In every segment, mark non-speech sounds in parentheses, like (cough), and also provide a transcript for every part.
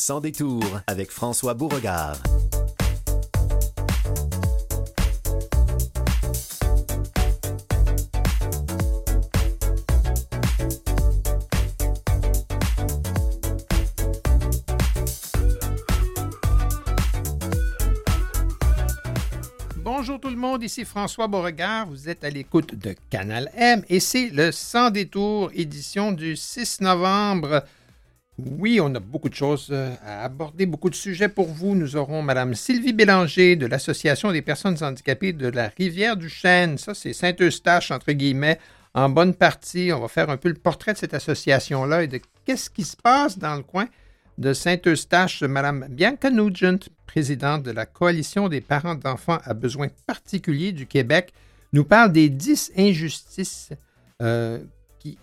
Sans détour avec François Beauregard. Bonjour tout le monde, ici François Beauregard. Vous êtes à l'écoute de Canal M et c'est le Sans détour, édition du 6 novembre. Oui, on a beaucoup de choses euh, à aborder, beaucoup de sujets pour vous. Nous aurons Mme Sylvie Bélanger de l'Association des personnes handicapées de la Rivière-du-Chêne. Ça, c'est Saint-Eustache, entre guillemets, en bonne partie. On va faire un peu le portrait de cette association-là et de qu'est-ce qui se passe dans le coin de Saint-Eustache, Mme Bianca Nugent, présidente de la Coalition des parents d'enfants à besoins particuliers du Québec, nous parle des 10 injustices euh,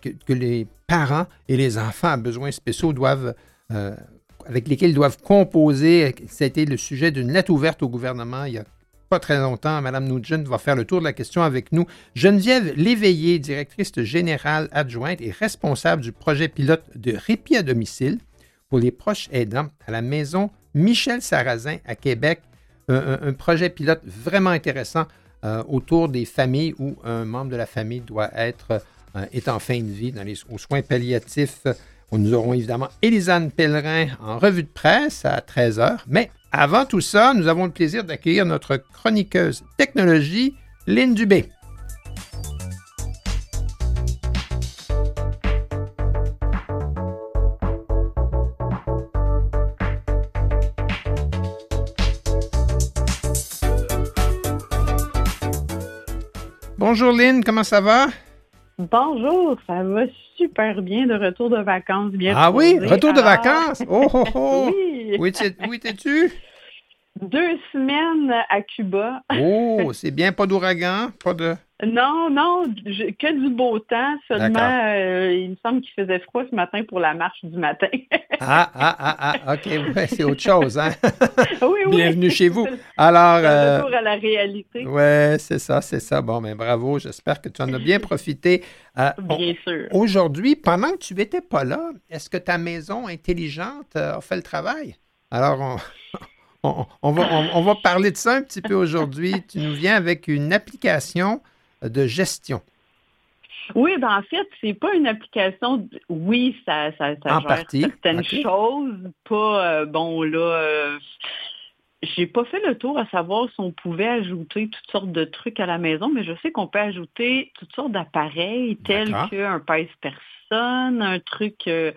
que, les parents et les enfants à besoins spéciaux doivent, euh, avec lesquels ils doivent composer. C'était le sujet d'une lettre ouverte au gouvernement il y a pas très longtemps. Mme Nugent va faire le tour de la question avec nous. Geneviève Léveillé, directrice générale adjointe et responsable du projet pilote de répit à domicile pour les proches aidants à la maison Michel Sarrazin à Québec. Un, projet pilote vraiment intéressant euh, autour des familles où un membre de la famille doit être euh, est en fin de vie aux soins palliatifs. Nous aurons évidemment Élisane Pellerin en revue de presse à 13h. Mais avant tout ça, nous avons le plaisir d'accueillir notre chroniqueuse technologie, Lynn Dubé. Bonjour Lynn, comment ça va? Bonjour, ça va super bien de retour de vacances. Bien ah oui, retour de vacances? Oh, oh, oh! (laughs) oui! Où étais-tu? Deux semaines à Cuba. oh, c'est bien, pas d'ouragan, pas de... Non, non, que du beau temps. Seulement, euh, il me semble qu'il faisait froid ce matin pour la marche du matin. ah, ah, ah, ah, OK, ouais, c'est autre chose, hein? (laughs) oui, oui. Bienvenue chez vous. Alors. Euh, retour à la réalité. Oui, c'est ça, c'est ça. Bon, mais ben, bravo, j'espère que tu en as bien profité. Euh, bien sûr. Aujourd'hui, pendant que tu n'étais pas là, est-ce que ta maison intelligente a fait le travail? Alors, on, on, va, on va parler de ça un petit peu aujourd'hui. Tu nous viens avec une application de gestion. Oui, ben en fait, c'est pas une application. Oui, ça, ça, ça gère certaines choses. Pas euh, bon là. Euh, j'ai pas fait le tour à savoir si on pouvait ajouter toutes sortes de trucs à la maison, mais je sais qu'on peut ajouter toutes sortes d'appareils tels qu'un pèse-personne, un truc euh,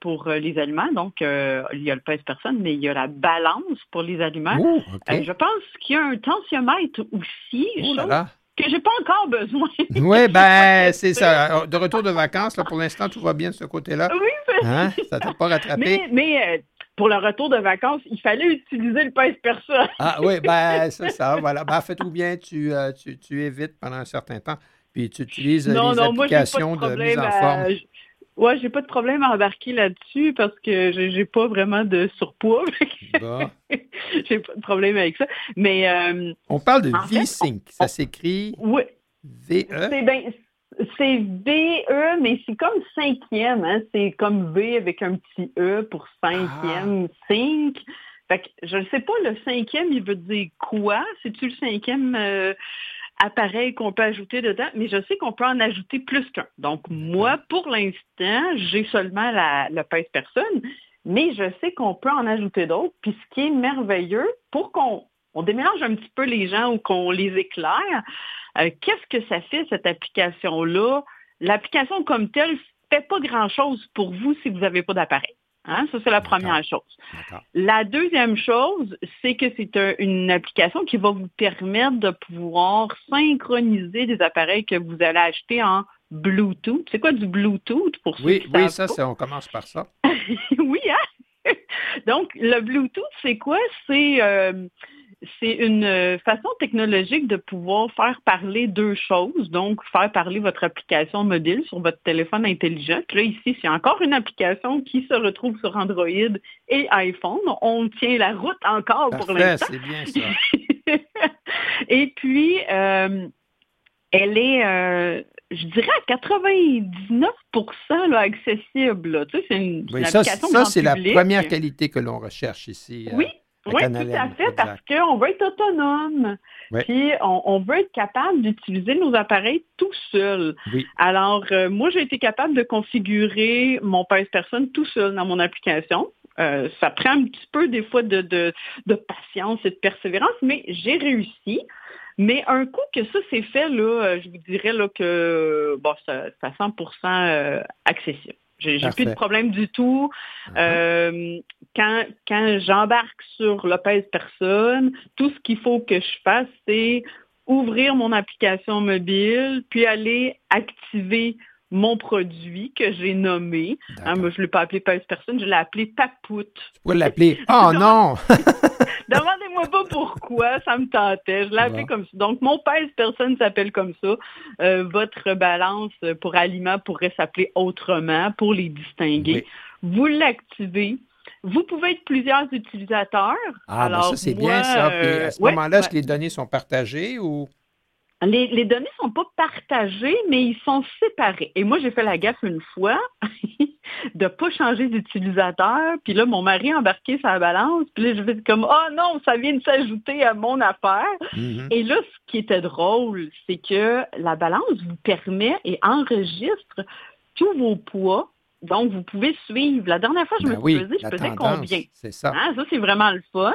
pour les aliments. Donc, il y a le pèse-personne, mais il y a la balance pour les aliments. je pense qu'il y a un tensiomètre aussi. là que j'ai pas encore besoin. (laughs) oui, ben c'est ça. De retour de vacances, là, pour l'instant, tout va bien de ce côté-là. Oui, hein? ça t'a pas (laughs) rattrapé? Mais, euh, pour le retour de vacances, il fallait utiliser le pèse-personne. ah oui, ben c'est ça, voilà. Ben, fais-tout bien, tu, euh, tu, tu, évites pendant un certain temps, puis tu utilises les applications de, mise en forme. Ouais, j'ai pas de problème à embarquer là-dessus parce que j'ai pas vraiment de surpoids. (laughs) j'ai pas de problème avec ça. Mais euh, on parle de V-Sync. Ça s'écrit oui. V-E? C'est ben, c'est V-E, mais c'est comme cinquième. Hein? C'est comme V avec un petit E pour cinquième, ah. sync. Fait que je ne sais pas, le cinquième, il veut dire quoi? C'est-tu le cinquième? Euh, appareil qu'on peut ajouter dedans, mais je sais qu'on peut en ajouter plus qu'un. Donc, moi, pour l'instant, j'ai seulement la, le pèse-personne, mais je sais qu'on peut en ajouter d'autres. Puis ce qui est merveilleux, pour qu'on on démélange un petit peu les gens ou qu'on les éclaire, euh, qu'est-ce que ça fait, cette application-là? L'application comme telle ne fait pas grand-chose pour vous si vous n'avez pas d'appareil. Hein? Ça, c'est la première chose. La deuxième chose, c'est que c'est une application qui va vous permettre de pouvoir synchroniser des appareils que vous allez acheter en Bluetooth. C'est quoi du Bluetooth pour ceux oui, qui Oui, ça, on commence par ça. (laughs) oui, hein? (laughs) Donc, le Bluetooth, c'est quoi? C'est euh, c'est une euh, façon technologique de pouvoir faire parler deux choses, donc faire parler votre application mobile sur votre téléphone intelligent. là, ici, c'est encore une application qui se retrouve sur Android et iPhone. On tient la route encore pour l'instant. c'est bien ça. (laughs) et puis, euh, elle est... Euh, je dirais à 99 là, accessible. Tu sais, c'est une, Oui, une ça, application ça grand c'est la première qualité que l'on recherche ici. Oui, oui, tout à fait, parce qu'on veut être autonome. Oui. Puis on, on veut être capable d'utiliser nos appareils tout seul. Oui. Alors, euh, moi, j'ai été capable de configurer mon pèse-personne tout seul dans mon application. Euh, ça prend un petit peu des fois de, de, de patience et de persévérance, mais j'ai réussi. Mais un coup que ça s'est fait, là, euh, je vous dirais là, que bon, c'est c'est à 100% euh, accessible. J'ai plus de problème du tout. Uh-huh. Euh, quand quand j'embarque sur le pèse-personne, tout ce qu'il faut que je fasse, c'est ouvrir mon application mobile, puis aller activer mon produit que j'ai nommé. Hein, moi, je ne l'ai pas appelé pèse-personne, je l'ai appelé Papoute. Pourrais l'appeler. (laughs) Oh non! (laughs) Demandez-moi pas pourquoi, ça me tentait. Je l'ai appelé Bon. comme ça. Donc, mon pèse-personne s'appelle comme ça. Euh, votre balance pour aliments pourrait s'appeler autrement pour les distinguer. Vous l'activez. Vous pouvez être plusieurs utilisateurs. Ah, ben Alors, ça, c'est bien ça. Puis euh, à ce moment-là, est-ce ouais. que les données sont partagées ou. Les, les données sont pas partagées, mais ils sont séparés. Et moi, j'ai fait la gaffe une fois (laughs) de pas changer d'utilisateur. Puis là, mon mari a embarqué sa balance. Puis là, je fais comme, oh non, ça vient de s'ajouter à mon affaire. Mhm. Et là, ce qui était drôle, c'est que la balance vous permet et enregistre tous vos poids. Donc, vous pouvez suivre. La dernière fois, je Ben me oui, suis pesée, je pesais combien? C'est ça. Hein, ça, c'est vraiment le fun.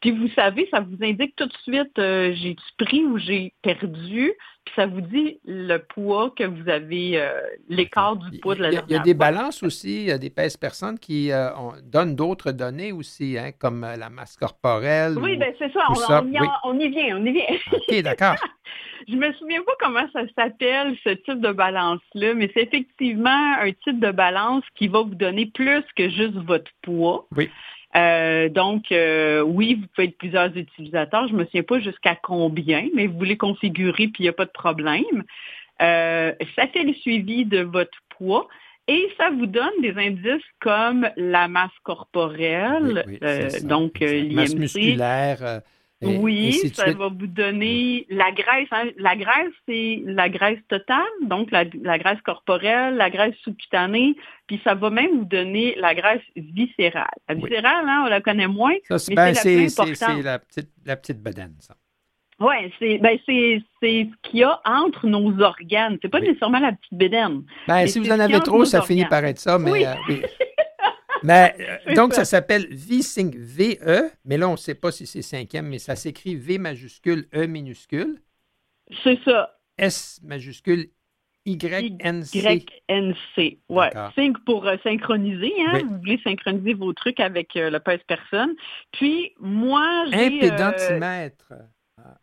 Puis vous savez, ça vous indique tout de suite, euh, j'ai-tu pris ou j'ai perdu? Puis ça vous dit le poids que vous avez, euh, l'écart du poids de la Il y a, dernière il y a des fois. balances aussi, il y a des pèses-personnes qui euh, donnent d'autres données aussi, hein, comme la masse corporelle. Oui, ou- ben c'est ça, on, ça, on y, oui. on y vient, on y vient. OK, d'accord. (laughs) Je me souviens pas comment ça s'appelle, ce type de balance-là, mais c'est effectivement un type de balance qui va vous donner plus que juste votre poids. Oui. Euh, donc, euh, oui, vous pouvez être plusieurs utilisateurs. Je me souviens pas jusqu'à combien, mais vous les configurer, puis il n'y a pas de problème. Euh, ça fait le suivi de votre poids. Et ça vous donne des indices comme la masse corporelle, Oui, oui, euh, donc euh, exact. Masse l'IMC, musculaire. Et- oui, ça va vous donner la graisse. hein. La graisse, c'est la graisse totale, donc la, la graisse corporelle, la graisse sous-cutanée, puis ça va même vous donner la graisse viscérale. La Oui. viscérale, hein, on la connaît moins. Ça, mais ben, c'est la plus c'est- c'est- importante. c'est la petite, la petite bedaine, ça. Oui, c'est ben c'est c'est ce qu'il y a entre nos organes. C'est pas Oui. nécessairement la petite bédaine. Ben, si vous en avez trop, ça finit par être ça, mais Oui. euh, oui. (laughs) Mais, euh, (laughs) donc, ça. ça s'appelle V-Sync VE, mais là, on ne sait pas si c'est cinquième, mais ça s'écrit V majuscule, E minuscule, C'est ça. S majuscule, YNC. YNC. Ouais. Sync pour euh, synchroniser. Hein? Oui. Vous voulez synchroniser vos trucs avec euh, le pèse-personne. Puis, moi, j'ai... euh, Impédantimètre. Ah,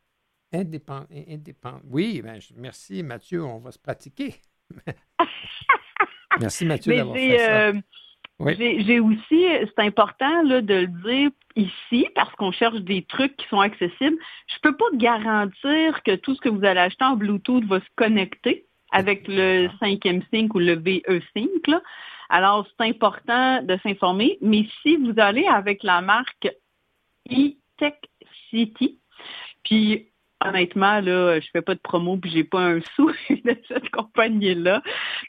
Indépend, indépend- Oui, ben, merci Mathieu, on va se pratiquer. (laughs) merci Mathieu d'avoir fait ça. Oui. j'ai- aussi, c'est important là, de le dire ici, parce qu'on cherche des trucs qui sont accessibles. Je peux pas garantir que tout ce que vous allez acheter en Bluetooth va se connecter avec le D'accord. cinquième sync ou le VE sync. là. Alors, c'est important de s'informer. Mais si vous allez avec la marque e-Tech City, puis honnêtement, là, je fais pas de promo puis j'ai pas un (laughs) sou de cette compagnie-là,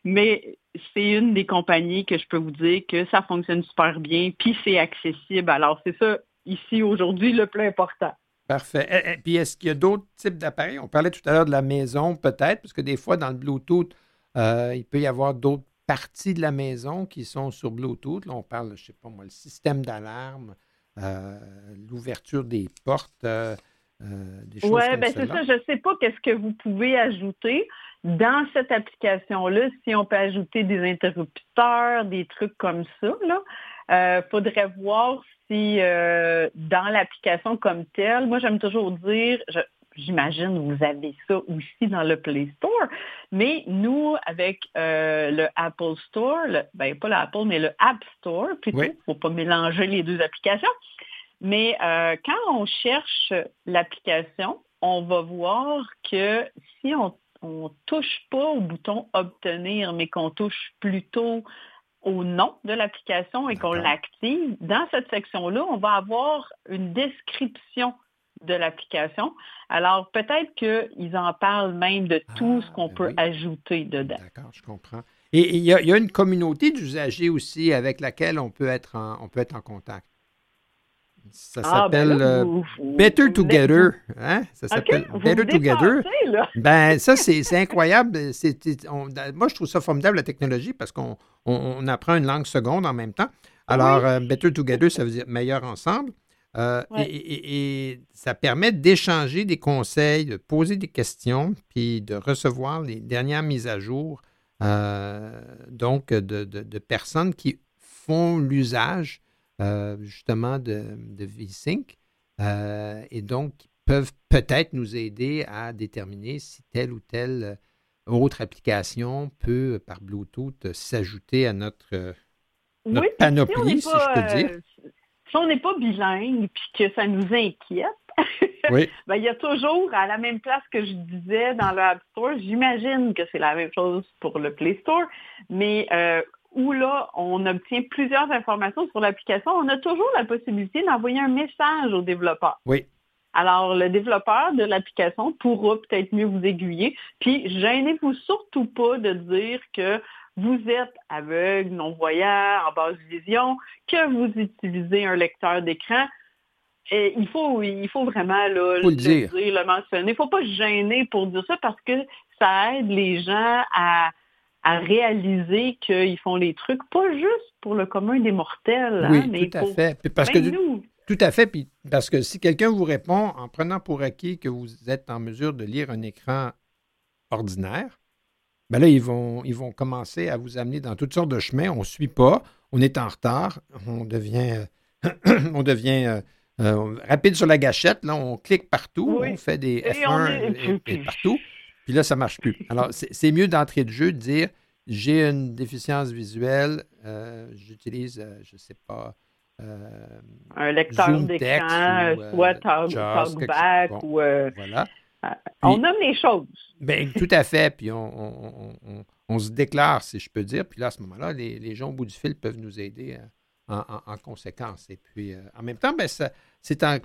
mais c'est une des compagnies que je peux vous dire que ça fonctionne super bien, puis c'est accessible. Alors, c'est ça, ici, aujourd'hui, le plus important. Parfait. Eh, eh, Puis est-ce qu'il y a d'autres types d'appareils? On parlait tout à l'heure de la maison, peut-être, parce que des fois, dans le Bluetooth, euh, il peut y avoir d'autres parties de la maison qui sont sur Bluetooth. Là, on parle, je ne sais pas moi, le système d'alarme, euh, l'ouverture des portes, euh, des choses Oui, comme ben c'est ça. Je ne sais pas qu'est-ce que vous pouvez ajouter dans cette application-là, si on peut ajouter des interrupteurs, des trucs comme ça. Il faudrait voir si euh, dans l'application comme telle, moi j'aime toujours dire, je- j'imagine que vous avez ça aussi dans le Play Store, mais nous, avec euh, le Apple Store, le- ben pas l'Apple, mais le App Store, plutôt, Oui. ne faut pas mélanger les deux applications. Mais euh, quand on cherche l'application, on va voir que si on ne touche pas au bouton Obtenir, mais qu'on touche plutôt au nom de l'application et qu'on l'active, dans cette section-là, on va avoir une description de l'application. Alors, peut-être qu'ils en parlent même de tout Ah, ce qu'on ben peut oui. ajouter dedans. D'accord, je comprends. Et il y, a, il y a une communauté d'usagers aussi avec laquelle on peut être en, on peut être en contact. Ça Ah, ben s'appelle euh, vous- vous- Better vous- Together. Hein? Ça s'appelle Better Together. là. Ben, ça, c'est (laughs) incroyable. On- moi, je trouve ça formidable, la technologie, parce qu'on on, on apprend une langue seconde en même temps. Alors, euh, Better Together, ça veut dire meilleur ensemble. Euh, Ouais. et, et- et ça permet d'échanger des conseils, de poser des questions, puis de recevoir les dernières mises à jour, euh, donc, de, de- de personnes qui font l'usage, euh, justement, de, de VSync, euh, et donc qui peuvent peut-être nous aider à déterminer si telle ou telle euh, autre application peut, par Bluetooth, s'ajouter à notre, notre Oui, panoplie, on n'est si pas, je peux dire. si on n'est pas bilingue puis que ça nous inquiète, (laughs) Oui. ben, il y a toujours, à la même place que je disais dans le App Store, j'imagine que c'est la même chose pour le Play Store, mais euh, où là, on obtient plusieurs informations sur l'application, on a toujours la possibilité d'envoyer un message au développeur. Oui. Alors, le développeur de l'application pourra peut-être mieux vous aiguiller. Puis, gênez-vous surtout pas de dire que vous êtes aveugle, non-voyant, en basse vision, que vous utilisez un lecteur d'écran. Et il faut, il faut vraiment là, Faut le dire. le mentionner. Il ne faut pas se gêner pour dire ça parce que ça aide les gens à, à réaliser qu'ils font les trucs, pas juste pour le commun des mortels, Oui, hein, mais tout à pour fait. Puis Parce que, nous. tout à fait. Puis parce que si quelqu'un vous répond en prenant pour acquis que vous êtes en mesure de lire un écran ordinaire, ben là, ils vont, ils vont commencer à vous amener dans toutes sortes de chemins. On ne suit pas, on est en retard, on devient, (clears throat) on devient euh, euh, rapide sur la gâchette. Là, on clique partout, Oui. on fait des Et on F1 est- et- et partout. Puis là, ça ne marche plus. Alors, c'est mieux d'entrée de jeu de dire j'ai une déficience visuelle, euh, j'utilise, euh, je ne sais pas, euh, un lecteur d'écran, soit Talkback. Bon. ou voilà. on nomme les choses. Ben, tout à fait. Puis on, on- on- on- on se déclare, si je peux dire. Puis là, à ce moment-là, les, les gens au bout du fil peuvent nous aider en, en- en conséquence. Et puis, en même temps, ben, c'est en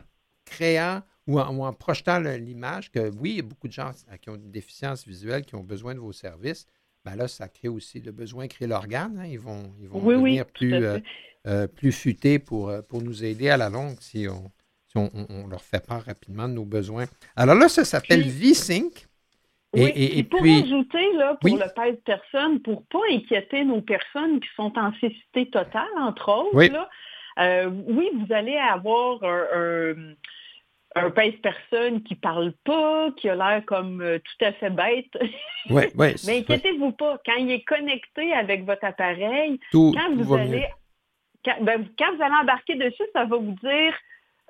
créant ou en, ou en projetant l'image que, oui, il y a beaucoup de gens qui ont une déficience visuelle, qui ont besoin de vos services. Ben là, ça crée aussi le besoin, crée l'organe. hein. Ils vont, ils vont Oui, devenir plus, euh, euh, plus futés pour, euh, pour nous aider à la longue si on, si on, on- on leur fait part rapidement de nos besoins. Alors là, ça s'appelle V-Sync. Et, Oui, et- pour puis, ajouter, là, pour Oui? le pèse personne, pour pas inquiéter nos personnes qui sont en cécité totale, entre autres, Oui. là, euh, oui, vous allez avoir un, un, un pèse-personne qui parle pas, qui a l'air comme euh, tout à fait bête. (laughs) Mais inquiétez-vous pas, quand il est connecté avec votre appareil, tout, quand vous allez quand, ben, quand vous allez embarquer dessus, ça va vous dire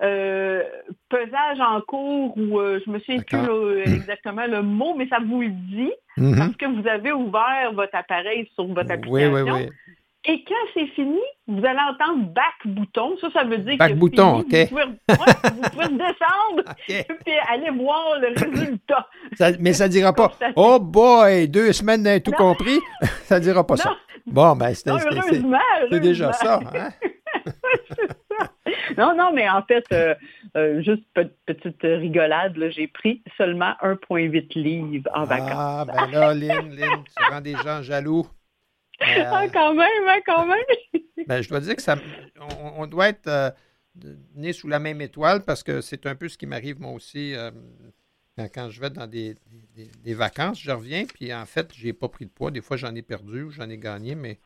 euh, pesage en cours ou euh, je me souviens plus là, exactement le mot, mais ça vous le dit Mhm. parce que vous avez ouvert votre appareil sur votre Oui, application. oui, oui. Et quand c'est fini, vous allez entendre back bouton. Ça, ça veut dire Back que bouton, fini. OK. Vous pouvez, ouais, vous pouvez (laughs) descendre OK. puis aller voir le résultat. Ça- mais ça ne dira pas. (laughs) Oh boy, deux semaines d'un tout Non. compris. (laughs) ça ne dira pas ça. Bon, ben, c'est déjà ça. hein? Non, non, mais en fait, euh, euh, juste pe- petite rigolade, j'ai pris seulement 1,8 livres en vacances. Ah, ben là, Lynn, Lynn, tu rends des gens jaloux. Euh, Ah, quand même, hein, quand même. (laughs) Ben, je dois dire que ça, on, on doit être euh, né sous la même étoile parce que c'est un peu ce qui m'arrive moi aussi euh, quand, je vais dans des, des- des vacances. Je reviens, puis en fait, j'ai pas pris de poids. Des fois, j'en ai perdu ou j'en ai gagné, mais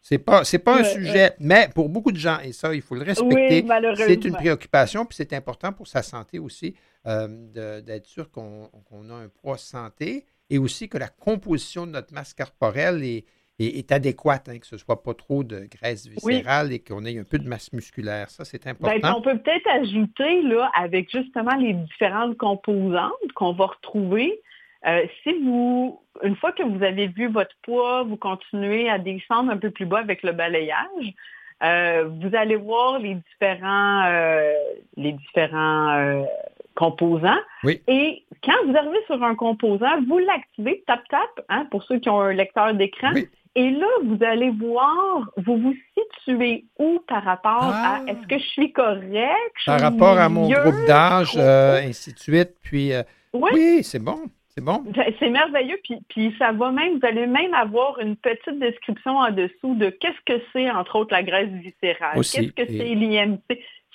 c'est pas, c'est pas un Ouais, sujet. Mais pour beaucoup de gens, et ça, il faut le respecter, Oui, c'est une préoccupation, puis c'est important pour sa santé aussi d'être sûr qu'on qu'on a un poids santé et aussi que la composition de notre masse corporelle est, est, est adéquate, hein, que ce ne soit pas trop de graisse viscérale et qu'on ait un peu de masse musculaire. Ça, c'est Ben, important. on peut peut-être ajouter, là, avec justement les différentes composantes qu'on va retrouver, euh, si vous, une fois que vous avez vu votre poids, vous continuez à descendre un peu plus bas avec le balayage, euh, vous allez voir les différents, euh, les différents composants. Oui. Et quand vous arrivez sur un composant, vous l'activez, tap tap, hein, pour ceux qui ont un lecteur d'écran, Oui. Et là, vous allez voir, vous vous situez où par rapport Ah. à est-ce que je suis correct? je Par suis rapport à mon groupe d'âge, trop euh, haut? ainsi de suite. Puis, euh, Oui. oui, c'est bon. C'est bon. Ben, C'est merveilleux, puis, puis ça va même, vous allez même avoir une petite description en dessous de qu'est-ce que c'est, entre autres, la graisse viscérale, qu'est-ce que et- c'est l'IMC.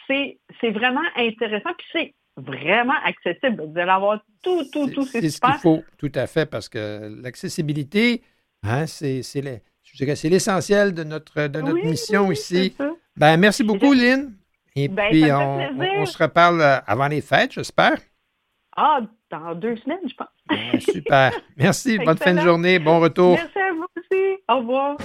C'est c'est vraiment intéressant, puis c'est vraiment accessible. Vous allez avoir tout, tout, tout, c'est C'est ce qu'il faut, tout à fait, parce que l'accessibilité, hein, c'est l'essentiel de notre, de notre Oui, mission oui, ici. Ben, merci beaucoup, Lynn. Et Ben, puis, on, plaisir. on- on se reparle euh, avant les fêtes, j'espère. Ah, dans deux semaines, je pense. Ben, super. Merci. (laughs) Bonne fin de journée. Bon retour. Merci à vous aussi. Au revoir.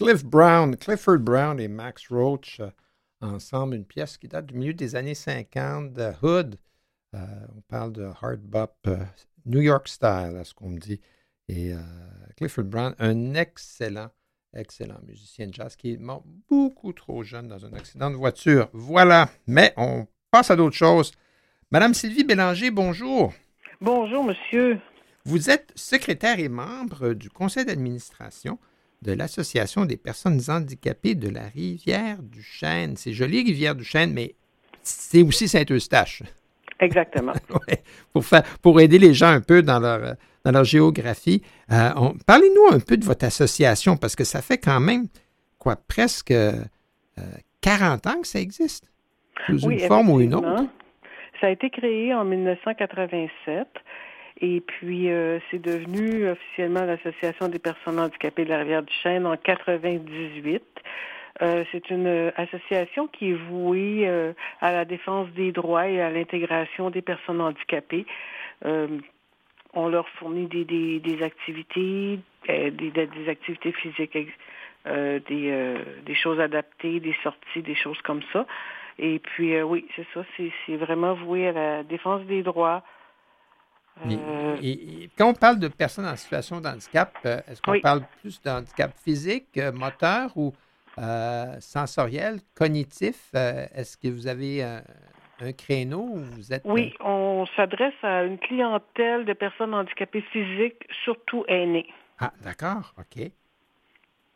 Cliff Brown, Clifford Brown et Max Roach euh, ensemble, une pièce qui date du milieu des années 50 de Hood. Euh, on parle de hard bop, euh, New York Style, à ce qu'on me dit. Et Clifford Brown, un excellent, excellent musicien de jazz qui est mort beaucoup trop jeune dans un accident de voiture. Voilà. Mais on passe à d'autres choses. Madame Sylvie Bélanger, bonjour. Bonjour, monsieur. Vous êtes secrétaire et membre du conseil d'administration de l'Association des personnes handicapées de la rivière du Chêne. C'est joli, rivière du Chêne, mais c'est aussi Saint-Eustache. Exactement. (laughs) pour, faire, pour aider les gens un peu dans leur, dans leur géographie. Euh, parlez-nous un peu de votre association, parce que ça fait quand même, quoi, presque 40 euh, ans que ça existe, sous une forme ou une autre. Ça a été créé en 1987. Et puis, euh, c'est devenu officiellement l'Association des personnes handicapées de la Rivière-du-Chêne en 98. Euh, c'est une association qui est vouée euh, à la défense des droits et à l'intégration des personnes handicapées. on leur fournit des, activités, des, des, activités physiques, des, des choses adaptées, des sorties, des choses comme ça. Et puis, oui, c'est ça, c'est vraiment voué à la défense des droits, euh, et, quand on parle de personnes en situation de handicap, euh, est-ce qu'on parle plus de handicap physique, euh, moteur ou sensoriel, cognitif? est-ce que vous avez un, créneau ou vous êtes... Oui, on s'adresse à une clientèle de personnes handicapées physiques, surtout aînées. Ah, d'accord, OK.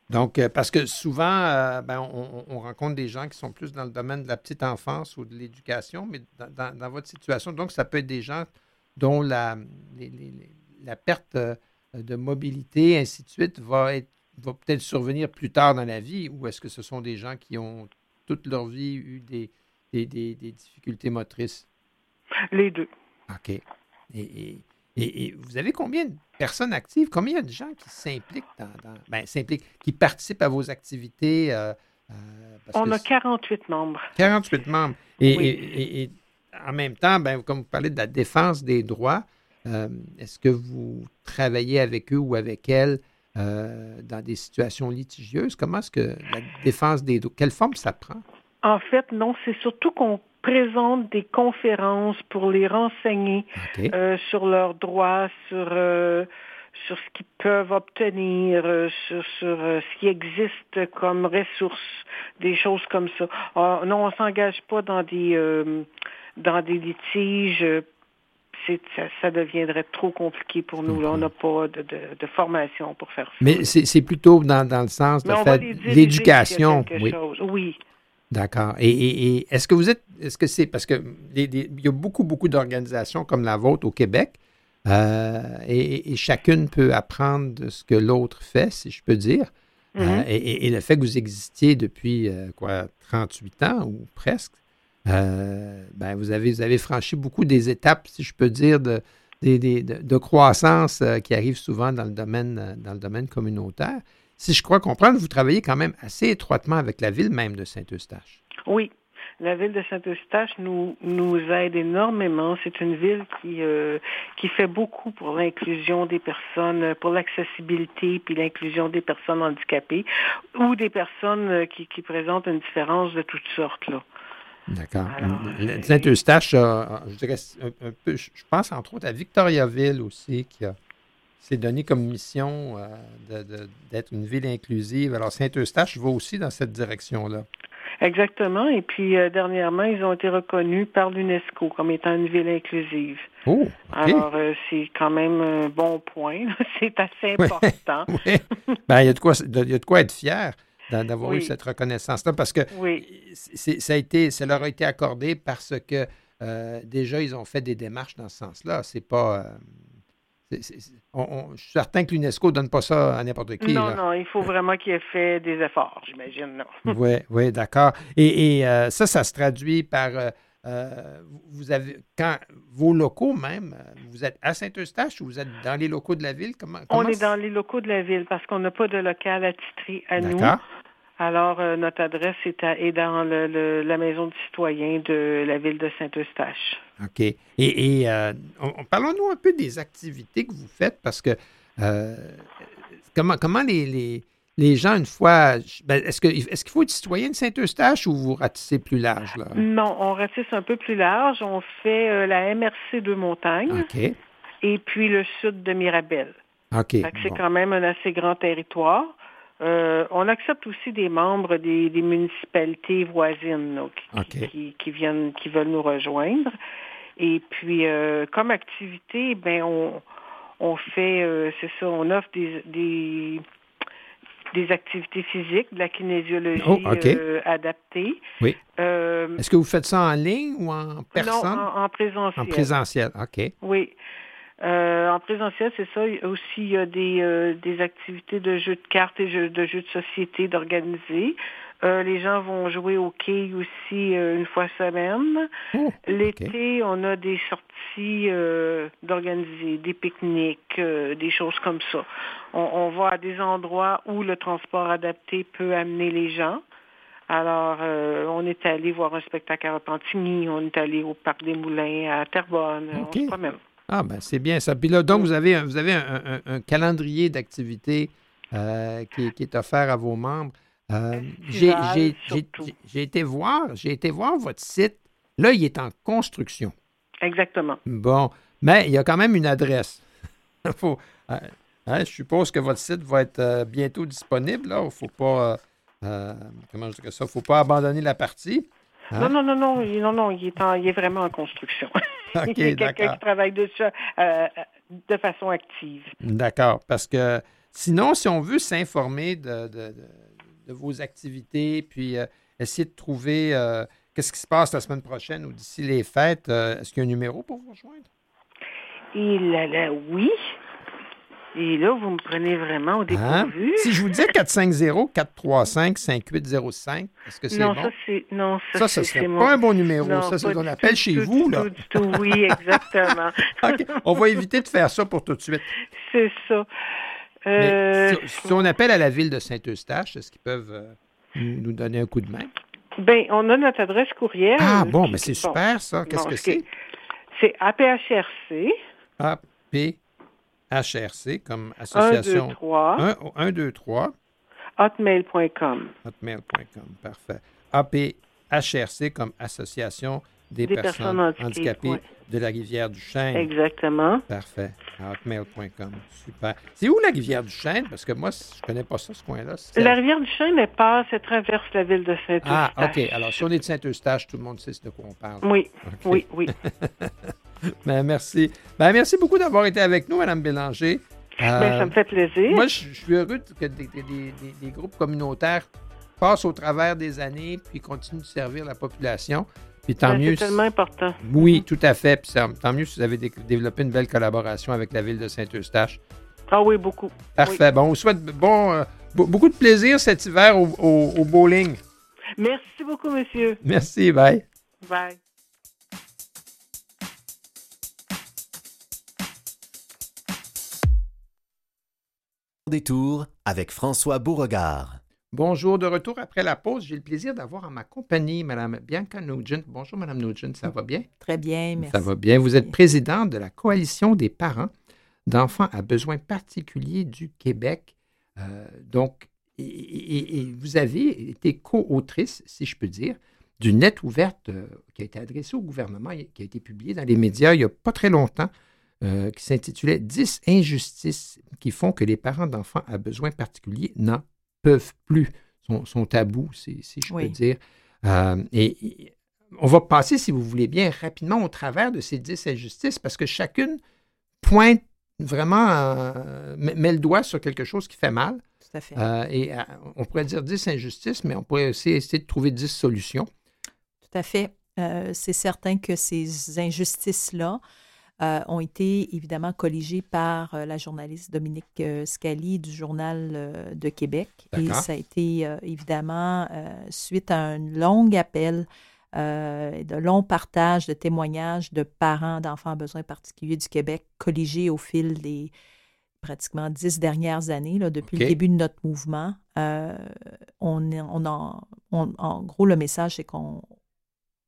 Donc, parce que souvent, ben, on, rencontre des gens qui sont plus dans le domaine de la petite enfance ou de l'éducation, mais dans, votre situation, donc ça peut être des gens dont la, la perte euh, de mobilité, ainsi de suite, va, être, va peut-être survenir plus tard dans la vie, ou est-ce que ce sont des gens qui ont toute leur vie eu des, des, des, difficultés motrices? Les deux. OK. Et, et, vous avez combien de personnes actives? Combien de gens qui s'impliquent dans, ben, s'impliquent, qui participent à vos activités? Euh, euh, On a 48 membres. 48 membres. Et, en même temps, ben, comme vous parlez de la défense des droits, euh, est-ce que vous travaillez avec eux ou avec elles euh, dans des situations litigieuses? Comment est-ce que la défense des droits, quelle forme ça prend? En fait, non, c'est surtout qu'on présente des conférences pour les renseigner euh, sur leurs droits, sur sur ce qu'ils peuvent obtenir, sur, sur ce qui existe comme ressources, des choses comme ça. Ah, non, on s'engage pas dans des dans des litiges, ça, deviendrait trop compliqué pour nous. Là. On n'a pas de, de, formation pour faire ça. Mais c'est plutôt dans, dans, le sens de faire l'éducation. Oui. oui. D'accord. Et, est-ce que vous êtes, est-ce que c'est parce que il y a beaucoup, beaucoup d'organisations comme la vôtre au Québec, euh, et, chacune peut apprendre de ce que l'autre fait, si je peux dire. Euh, mm-hmm. et, le fait que vous existiez depuis euh, quoi, 38 ans ou presque, euh, ben vous, avez, vous avez franchi beaucoup des étapes, si je peux dire, de, de, croissance qui arrivent souvent dans le, domaine, dans le domaine communautaire. Si je crois comprendre, vous travaillez quand même assez étroitement avec la ville même de Saint-Eustache. Oui, la ville de Saint-Eustache nous, nous aide énormément. C'est une ville qui, qui fait beaucoup pour l'inclusion des personnes, pour l'accessibilité puis l'inclusion des personnes handicapées ou des personnes qui, qui présentent une différence de toutes sortes. Là. D'accord. Saint-Eustache, je dirais un, peu, je pense entre autres à Victoriaville aussi, qui s'est donné comme mission euh, d'être une ville inclusive. Alors Saint-Eustache va aussi dans cette direction-là. Exactement. Et puis euh, dernièrement, ils ont été reconnus par l'UNESCO comme étant une ville inclusive. Oh, Alors euh, c'est quand même un bon point. (laughs) c'est assez important. (laughs) oui. Ben, il y a de quoi, il y a de quoi être fier d'avoir eu cette reconnaissance-là, parce que ça, a été, ça leur a été accordé parce que euh, déjà, ils ont fait des démarches dans ce sens-là. C'est pas. Euh, je suis certain que l'UNESCO ne donne pas ça à n'importe qui. Non, non, il faut vraiment qu'il ait fait des efforts, j'imagine. oui, (laughs) oui, d'accord. Et, euh, ça, ça se traduit par euh, vous avez, quand vos locaux même, vous êtes à Saint-Eustache ou vous êtes dans les locaux de la ville? Comment, On est dans les locaux de la ville parce qu'on n'a pas de local attitré à nous. Alors, euh, notre adresse est, à, est dans le, la maison du citoyen de la ville de Saint-Eustache. OK. Et, et euh, parlons-nous un peu des activités que vous faites parce que comment, comment les les gens, une fois. Ben, est-ce qu'il est qu'il faut être citoyen de Saint-Eustache ou vous ratissez plus large? Là? Non, on ratisse un peu plus large. On fait euh, la MRC de montagne. OK. et puis le sud de Mirabel. OK. Que c'est bon. quand même un assez grand territoire. Euh, on accepte aussi des membres des, des municipalités voisines qui, OK. qui, qui viennent, qui veulent nous rejoindre. Et puis, euh, comme activité, ben on, on fait, euh, c'est ça, on offre des, des, des activités physiques, de la kinésiologie Oh, adaptée. Oui. Est-ce que vous faites ça en ligne ou en personne? non, en, en présentiel. en présentiel. OK. Oui. Euh, en présentiel, c'est ça. Il y a Aussi, il y a des, euh, des activités de jeux de cartes et jeux, de jeux de société d'organiser. Euh, les gens vont jouer au quai aussi euh, une fois semaine. Oh, L'été, on a des sorties euh, d'organiser, des pique-niques, euh, des choses comme ça. On, on va à des endroits où le transport adapté peut amener les gens. Alors, euh, on est allé voir un spectacle à Repentigny, on est allé au Parc des Moulins à Terrebonne, OK. on se promène. Ah, ben c'est bien ça. Puis là, donc, vous avez, un- vous avez un, un- un calendrier d'activités euh, qui, qui est offert à vos membres. Euh, j'ai, été voir, j'ai été voir votre site. Là, il est en construction. Exactement. Bon, mais il y a quand même une adresse. (laughs) Faut, euh, hein, je suppose que votre site va être euh, bientôt disponible. Il ne faut pas, comment je dirais ça, faut pas abandonner la partie. Hein? Non, non, non, non, il- non, non, il est, en- il est vraiment en construction. (laughs) Il y a quelqu'un qui travaille dessus euh, de façon active. D'accord, parce que sinon, si on veut s'informer de, de- vos activités, puis euh, essayer de trouver euh, qu'est-ce qui se passe la semaine prochaine ou d'ici les fêtes, euh, est-ce qu'il y a un numéro pour vous rejoindre? Là, oui. Et là, vous me prenez vraiment au Hein? dépourvu. Si je vous dis 450-435-5805, est-ce que c'est non, bon? ça, c'est. Non, ça, Ça, ce c'est- serait c'est pas mon- un bon numéro. Non, ça, c'est ce qu'on appelle tout, chez vous. tout, Là. tout, oui, exactement. (laughs) OK, On va éviter de faire ça pour tout de suite. c'est ça. Mais Euh, si, si on appelle à la ville de Saint-Eustache, est-ce qu'ils peuvent euh, nous donner un coup de main? ben, on a notre adresse courriel. Ah bon, mais c'est bon, super ça. Qu'est-ce bon, que ce c'est? C'est APHRC, A-P-H-R-C comme 1, 2, association. 3, 1, 2, 3, hotmail.com. hotmail.com. Parfait. A-P-H-R-C comme association des, Des personnes, personnes handicapées, handicapées ouais. de la rivière du Chêne. Exactement. Parfait. Hotmail.com. Super. C'est où la rivière du Chêne? Parce que moi, je connais pas ça, ce coin-là. La rivière du Chêne, elle passe, elle traverse la ville de Saint-Eustache. Ah, OK. Alors, si on est de Saint-Eustache, tout le monde sait de quoi on parle. Oui, oui, oui. (laughs) (laughs) Ben, merci. Ben, merci beaucoup d'avoir été avec nous, Mme Bélanger. Ben, Euh, ça me fait plaisir. Moi, je, je suis heureux que des, des- des- des- des groupes communautaires passent au travers des années puis continuent de servir la population. Puis tant Ben, mieux. C'est tellement important. Oui, tout à fait. Puis ça- tant mieux si vous avez dé- développé une belle collaboration avec la ville de Saint-Eustache. Ah oui, beaucoup. Parfait. Bon, on vous souhaite bon, euh, be- beaucoup de plaisir cet hiver au, au- au bowling. Merci beaucoup, monsieur. Merci. Bye. Bye. Détour avec François Beauregard. Bonjour, de retour après la pause. J'ai le plaisir d'avoir en ma compagnie Mme Bianca Nugent. Bonjour, Mme Nugent. Ça va bien? Très bien, merci. Ça va bien. Vous êtes présidente de la Coalition des parents d'enfants à besoins particuliers du Québec. Euh, donc, et, et- et vous avez été co-autrice, si je peux dire, d'une lettre ouverte euh, qui a été adressée au gouvernement, et qui a été publiée dans les médias il n'y a pas très longtemps, euh, qui s'intitulait 10 injustices qui font que les parents d'enfants à besoins particuliers n'en peuvent plus, sont, sont tabous, si, si je Oui. peux dire. Euh, et, et on va passer, si vous voulez bien, rapidement au travers de ces 10 injustices, parce que chacune pointe vraiment, euh, met, le doigt sur quelque chose qui fait mal. Tout à fait. Et on pourrait dire 10 injustices, mais on pourrait aussi essayer de trouver 10 solutions. Tout à fait. Euh, c'est certain que ces injustices-là euh, ont été évidemment colligées par euh, la journaliste Dominique euh, Scali du Journal de Québec. Et ça a été évidemment suite à un long appel, euh, de longs partages de témoignages de parents d'enfants à besoins particuliers du Québec colligés au fil des pratiquement dix dernières années, là, depuis le début de notre mouvement. Euh, on, en, on- en gros, le message, c'est qu'on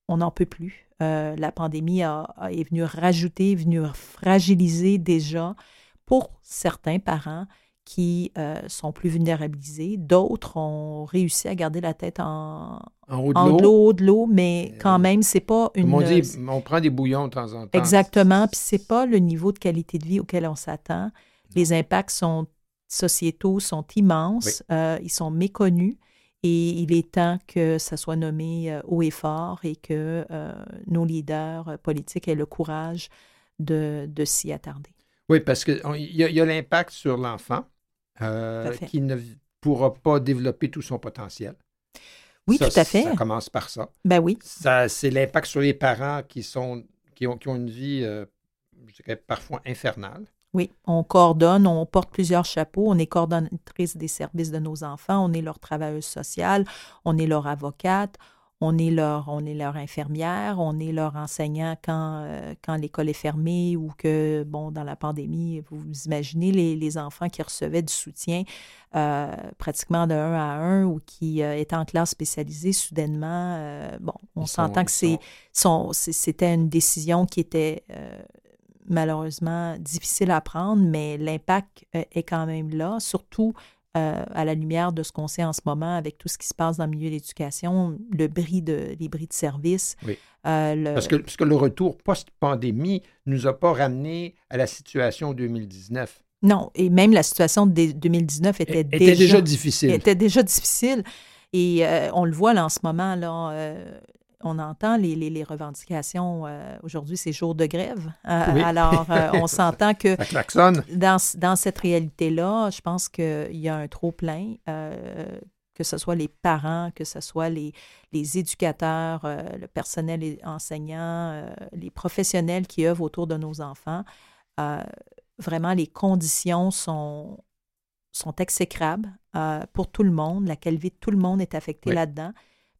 on n'en peut plus. Euh, la pandémie a- a- est venue rajouter, est venue fragiliser déjà pour certains parents qui euh, sont plus vulnérabilisés. D'autres ont réussi à garder la tête en, En haut de l'eau. mais Euh, quand même, c'est pas une. Comme on dit, on prend des bouillons de temps en temps. Exactement. Puis c'est pas le niveau de qualité de vie auquel on s'attend. Les impacts sont sociétaux sont immenses. Euh, ils sont méconnus. Et il est temps que ça soit nommé euh, haut et fort et que euh, nos leaders euh, politiques aient le courage de, de s'y attarder. Oui, parce qu'il y a, il y a l'impact sur l'enfant euh, qui ne pourra pas développer tout son potentiel. Oui, Ça, tout à fait. Ça commence par ça. Ben oui. Ça, c'est l'impact sur les parents qui, sont, qui, ont, qui ont une vie, euh, je dirais, parfois infernale. Oui, on coordonne, on porte plusieurs chapeaux, on est coordonnatrice des services de nos enfants, on est leur travailleuse sociale, on est leur avocate, on est leur, on est leur infirmière, on est leur enseignant quand, euh, quand l'école est fermée ou que, bon, dans la pandémie, vous imaginez les, les enfants qui recevaient du soutien euh, pratiquement de un à un ou qui euh, étaient en classe spécialisée soudainement. bon, on s'entend que c'est sont- c'était une décision qui était malheureusement difficile à prendre, mais l'impact euh, est quand même là, surtout euh, à la lumière de ce qu'on sait en ce moment avec tout ce qui se passe dans le milieu de l'éducation, le bris de, les bris de service. Oui. euh, le- Parce que, parce que le retour post-pandémie ne nous a pas ramené à la situation 2019. Non, et même la situation de 2019 était, Elle était déjà difficile. était déjà difficile. Et euh, on le voit là en ce moment, là, on entend les, les- les revendications. euh, Aujourd'hui, c'est jour de grève. Euh, Oui. Alors, euh, on s'entend que (laughs) dans, dans cette réalité-là, je pense qu'il y a un trop-plein, que ce soit les parents, que ce soit les, les éducateurs, le personnel enseignant, les professionnels qui œuvrent autour de nos enfants. Vraiment, les conditions sont, sont exécrables pour tout le monde. La qualité de tout le monde est affectée Oui. là-dedans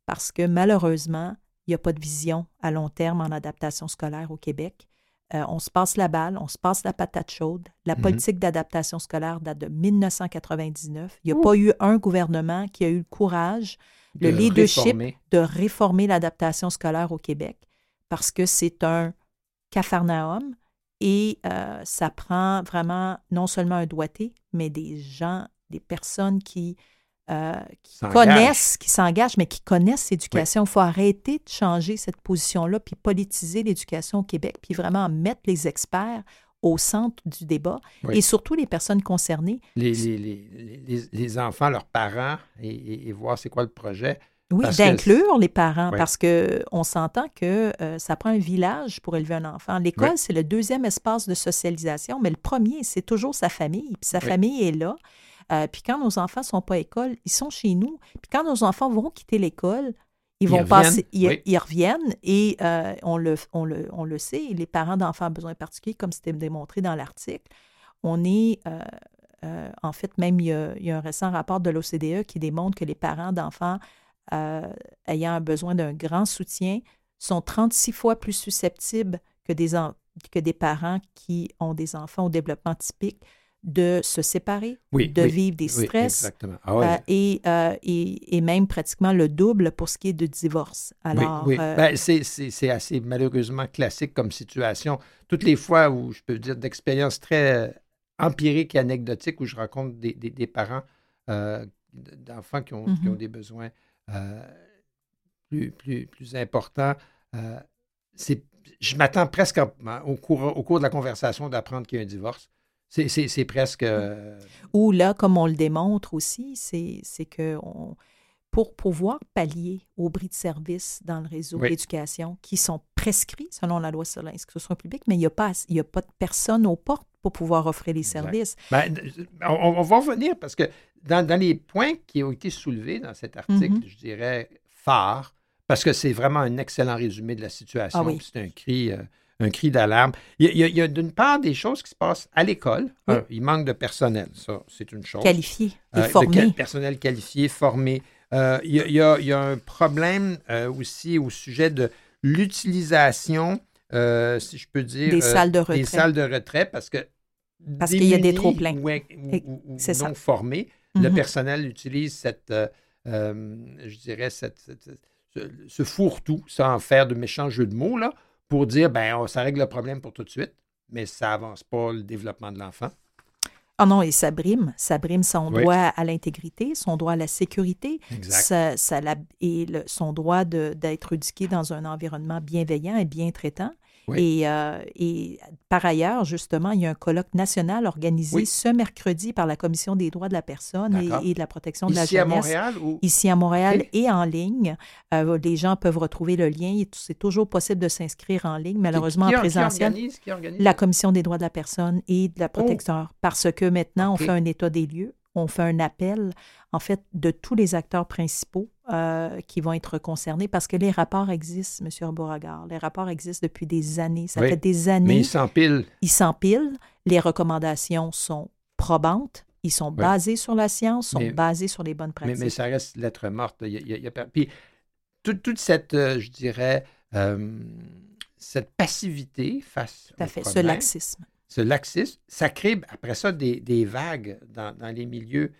parce que malheureusement, il n'y a pas de vision à long terme en adaptation scolaire au Québec. Euh, on se passe la balle, on se passe la patate chaude. La Mhm. politique d'adaptation scolaire date de 1999. Il n'y a Ouh. pas eu un gouvernement qui a eu le courage, le de leadership réformer. de réformer l'adaptation scolaire au Québec parce que c'est un capharnaüm et euh, ça prend vraiment non seulement un doigté, mais des gens, des personnes qui, euh, qui S'engagent. connaissent, qui s'engagent, mais qui connaissent l'éducation. Il faut arrêter de changer cette position-là, puis politiser l'éducation au Québec, puis vraiment mettre les experts au centre du débat Oui. et surtout les personnes concernées. Les, les, les, les- les enfants, leurs parents, et, et- et voir c'est quoi le projet. Oui, que- d'inclure les parents, parce que on s'entend que euh, ça prend un village pour élever un enfant. L'école, c'est le deuxième espace de socialisation, mais le premier, c'est toujours sa famille. Puis sa famille est là. Euh, puis quand nos enfants sont pas à l'école, ils sont chez nous. Puis quand nos enfants vont quitter l'école, ils Ils vont reviennent, passer, ils, oui. ils reviennent et euh, on, le, on, le, on le sait, les parents d'enfants à besoins particuliers, comme c'était démontré dans l'article, on est, euh, euh, en fait, même il y, a, il y a un récent rapport de l'OCDE qui démontre que les parents d'enfants ayant un besoin d'un grand soutien sont 36 fois plus susceptibles que des, en- que des parents qui ont des enfants au développement typique de se séparer, Oui, de oui, vivre des Oui, stress, exactement. Ah ouais. euh, et, euh, et, et même pratiquement le double pour ce qui est de divorce. Alors, oui, oui. euh, Ben, c'est- assez malheureusement classique comme situation. Toutes les fois où je peux dire d'expériences très empiriques et anecdotiques où je rencontre des, des- des parents d'enfants qui ont, qui Mhm. ont des besoins plus, plus, plus importants, c'est- je m'attends presque en- au, cours, au cours de la conversation d'apprendre qu'il y a un divorce. C'est- presque... euh, Ou là, comme on le démontre aussi, c'est que on- pour pouvoir pallier aux bris de service dans le réseau Oui. d'éducation qui sont prescrits selon la loi sur l'instruction publique, mais il n'y a, pas ass- il y a pas de personne aux portes pour pouvoir offrir les services. Ben, on, on va revenir parce que dans, dans les points qui ont été soulevés dans cet article, Mhm. je dirais phare, parce que c'est vraiment un excellent résumé de la situation. Ah oui. C'est un cri, euh, un cri d'alarme. Il y a, d'une part des choses qui se passent à l'école. Oui. Il manque de personnel, ça, c'est une chose. Qualifiés et Euh, de formés. quel- personnel qualifié, formé. Euh, il, y a, il y y a un problème euh, aussi au sujet de l'utilisation, si je peux dire, Des salles de des retrait. salles de retrait parce que Parce qu'il y a des démunis trop-pleins. ou, ou- ou- non formés, le Mhm. personnel utilise cette, euh, euh, je dirais, cette, cette- ce, ce fourre-tout, sans faire de méchants jeux de mots, là, pour dire, ben, ça règle le problème pour tout de suite, mais ça avance pas le développement de l'enfant. Ah non, et ça brime. Ça brime son Oui. droit à l'intégrité, son droit à la sécurité, Exact. ça, ça la- et le- son droit d'être éduqué dans un environnement bienveillant et bien traitant. Oui. Et, euh, et par ailleurs, justement, il y a un colloque national organisé Oui. ce mercredi par la Commission des droits de la personne et, et de la protection de la Ici à jeunesse. Montréal ou? Ici à Montréal et en ligne. Euh, les gens peuvent retrouver le lien. et C'est toujours possible de s'inscrire en ligne, malheureusement qui, en qui présentiel. qui organise? La Commission des droits de la personne et de la protection. Parce que maintenant, on fait un état des lieux, on fait un appel, en fait, de tous les acteurs principaux euh, qui vont être concernés parce que les rapports existent, M. Beauregard. Les rapports existent depuis des années. Ça Oui. fait des Mais années. il s'empile. Ils s'empilent. Les recommandations sont probantes. Ils sont Oui. basés sur la science, sont Mais- basés sur les bonnes Mais, pratiques. mais ça reste lettre morte. Il y a- il y a- il y a pas- Puis toute, toute cette, euh, je dirais, euh, cette passivité face Tout à fait. Ce laxisme. ce laxisme, ça crée après ça des, des vagues dans, dans les milieux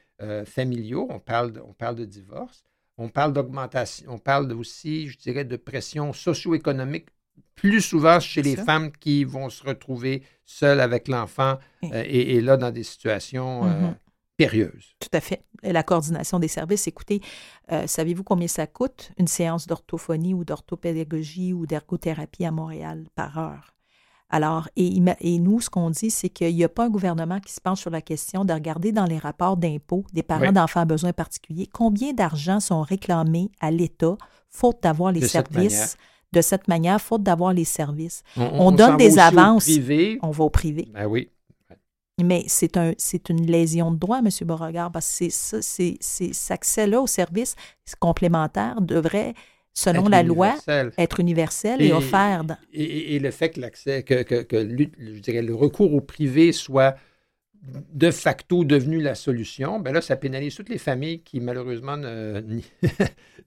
familiaux. On parle, on parle de divorce, on parle d'augmentation, on parle aussi, je dirais, de pression socio-économique, plus souvent chez les Ça. femmes qui vont se retrouver seules avec l'enfant euh, et, et là dans des situations euh, Mhm. périlleuses. Tout à fait. Et La coordination des services. Écoutez, euh, savez-vous combien ça coûte une séance d'orthophonie ou d'orthopédagogie ou d'ergothérapie à Montréal par heure? Alors, et, nous, ce qu'on dit, c'est qu'il n'y a pas un gouvernement qui se penche sur la question de regarder dans les rapports d'impôts des parents Oui. d'enfants à besoins particuliers combien d'argent sont réclamés à l'État faute d'avoir les De cette services de cette manière, faute d'avoir les services. On, On donne des avances. privé. On va au privé. Ben oui. Mais c'est un, c'est une lésion de droit, M. Beauregard, parce que c'est ça, c'est, c'est, cet accès-là au service complémentaire devrait, selon Être la loi, universel. être universel et, Et- offert. dans- Et, le fait que l'accès, que, que, je dirais, le recours au privé soit de facto devenu la solution, ben là, ça pénalise toutes les familles qui, malheureusement, (laughs)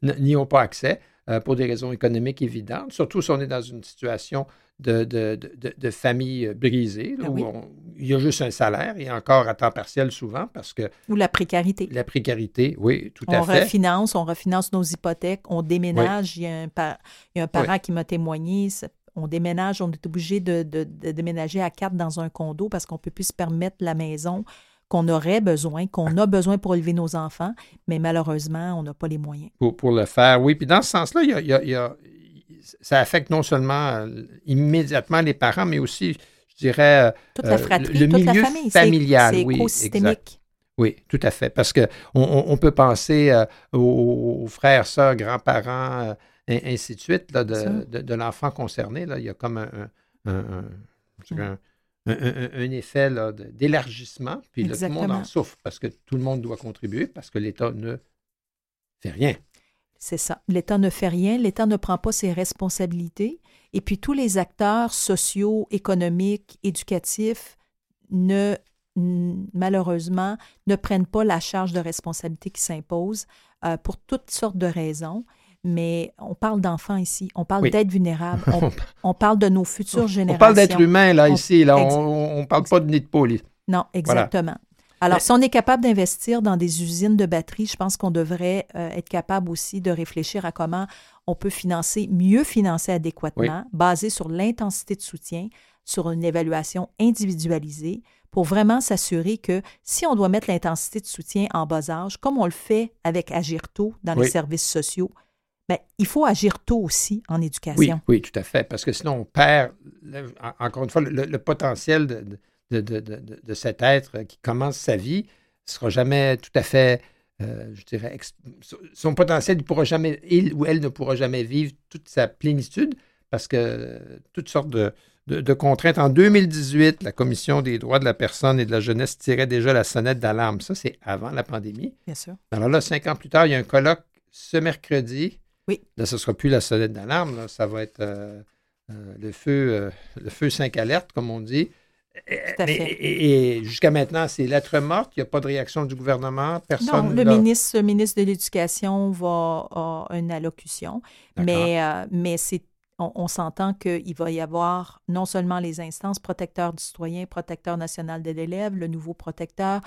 n'y ont pas accès euh, pour des raisons économiques évidentes, surtout si on est dans une situation de, de, de, de- de famille euh, brisée, là, Ah où oui. on- il y a juste un salaire, et encore à temps partiel souvent, parce que Ou la précarité. la précarité, oui, tout On à fait. refinance, on refinance nos hypothèques, on déménage. Il, y a un il y a un parent qui m'a témoigné. On déménage, on est obligé de, de- de déménager à quatre dans un condo parce qu'on ne peut plus se permettre la maison qu'on aurait besoin, qu'on a besoin pour élever nos enfants, mais malheureusement, on n'a pas les moyens. pour, pour le faire. Oui, puis dans ce sens-là, y a- il y a- ça affecte non seulement euh, immédiatement les parents, mais aussi, je dirais, euh, Toute Euh, la le- fratrie, le toute la milieu famille. c'est- familial, C'est oui, oui, tout à fait. Parce qu'on on, peut penser euh, aux, frères, sœurs, grands-parents, euh, et ainsi de suite, là, de, de- de l'enfant concerné. Là, il y a comme un, un- un- un- je dirais un- un- un- un effet là, d'élargissement, puis là, tout le monde en souffre parce que tout le monde doit contribuer, parce que l'État ne fait rien. C'est ça. L'État ne fait rien, l'État ne prend pas ses responsabilités. Et puis tous les acteurs sociaux, économiques, éducatifs ne malheureusement ne prennent pas la charge de responsabilité qui s'impose euh, pour toutes sortes de raisons. Mais on parle d'enfants ici, on parle Oui. vulnérables, (laughs) on, on parle de nos futures On générations. parle d'être humain, là, On- ici. Là. On ne parle pas de nid de poule. Non, exactement. Alors, Mais- si on est capable d'investir dans des usines de batteries, je pense qu'on devrait euh, être capable aussi de réfléchir à comment on peut financer, mieux financer adéquatement, basé sur l'intensité de soutien, sur une évaluation individualisée, pour vraiment s'assurer que si on doit mettre l'intensité de soutien en bas âge, comme on le fait avec Agir tôt dans les services sociaux, ben, il faut agir tôt aussi en éducation. oui, tout à fait. Parce que sinon, on perd, encore une fois, le, le potentiel de, de, de- de- de- de cet être qui commence sa vie ne sera jamais tout à fait, euh, je dirais, son potentiel, il pourra jamais, il ou elle ne pourra jamais vivre toute sa plénitude parce que toutes sortes de, de- de contraintes. En 2018, la Commission des droits de la personne et de la jeunesse tirait déjà la sonnette d'alarme. Ça, c'est avant la pandémie. Bien sûr. Alors là, cinq ans plus tard, il y a un colloque ce mercredi. Oui. Là, ce ne sera plus la sonnette d'alarme. là. Ça va être euh, euh, le feu euh, le feu 5 alertes, comme on dit. Tout à Mais- fait. Et, et jusqu'à maintenant, c'est lettre morte. Il n'y a pas de réaction du gouvernement. Personne. Non, le ministre, le ministre de l'Éducation va a une allocution, mais, euh, mais c'est, on, on s'entend qu'il va y avoir non seulement les instances protecteurs du citoyen, protecteur national de l'élève, le nouveau protecteur,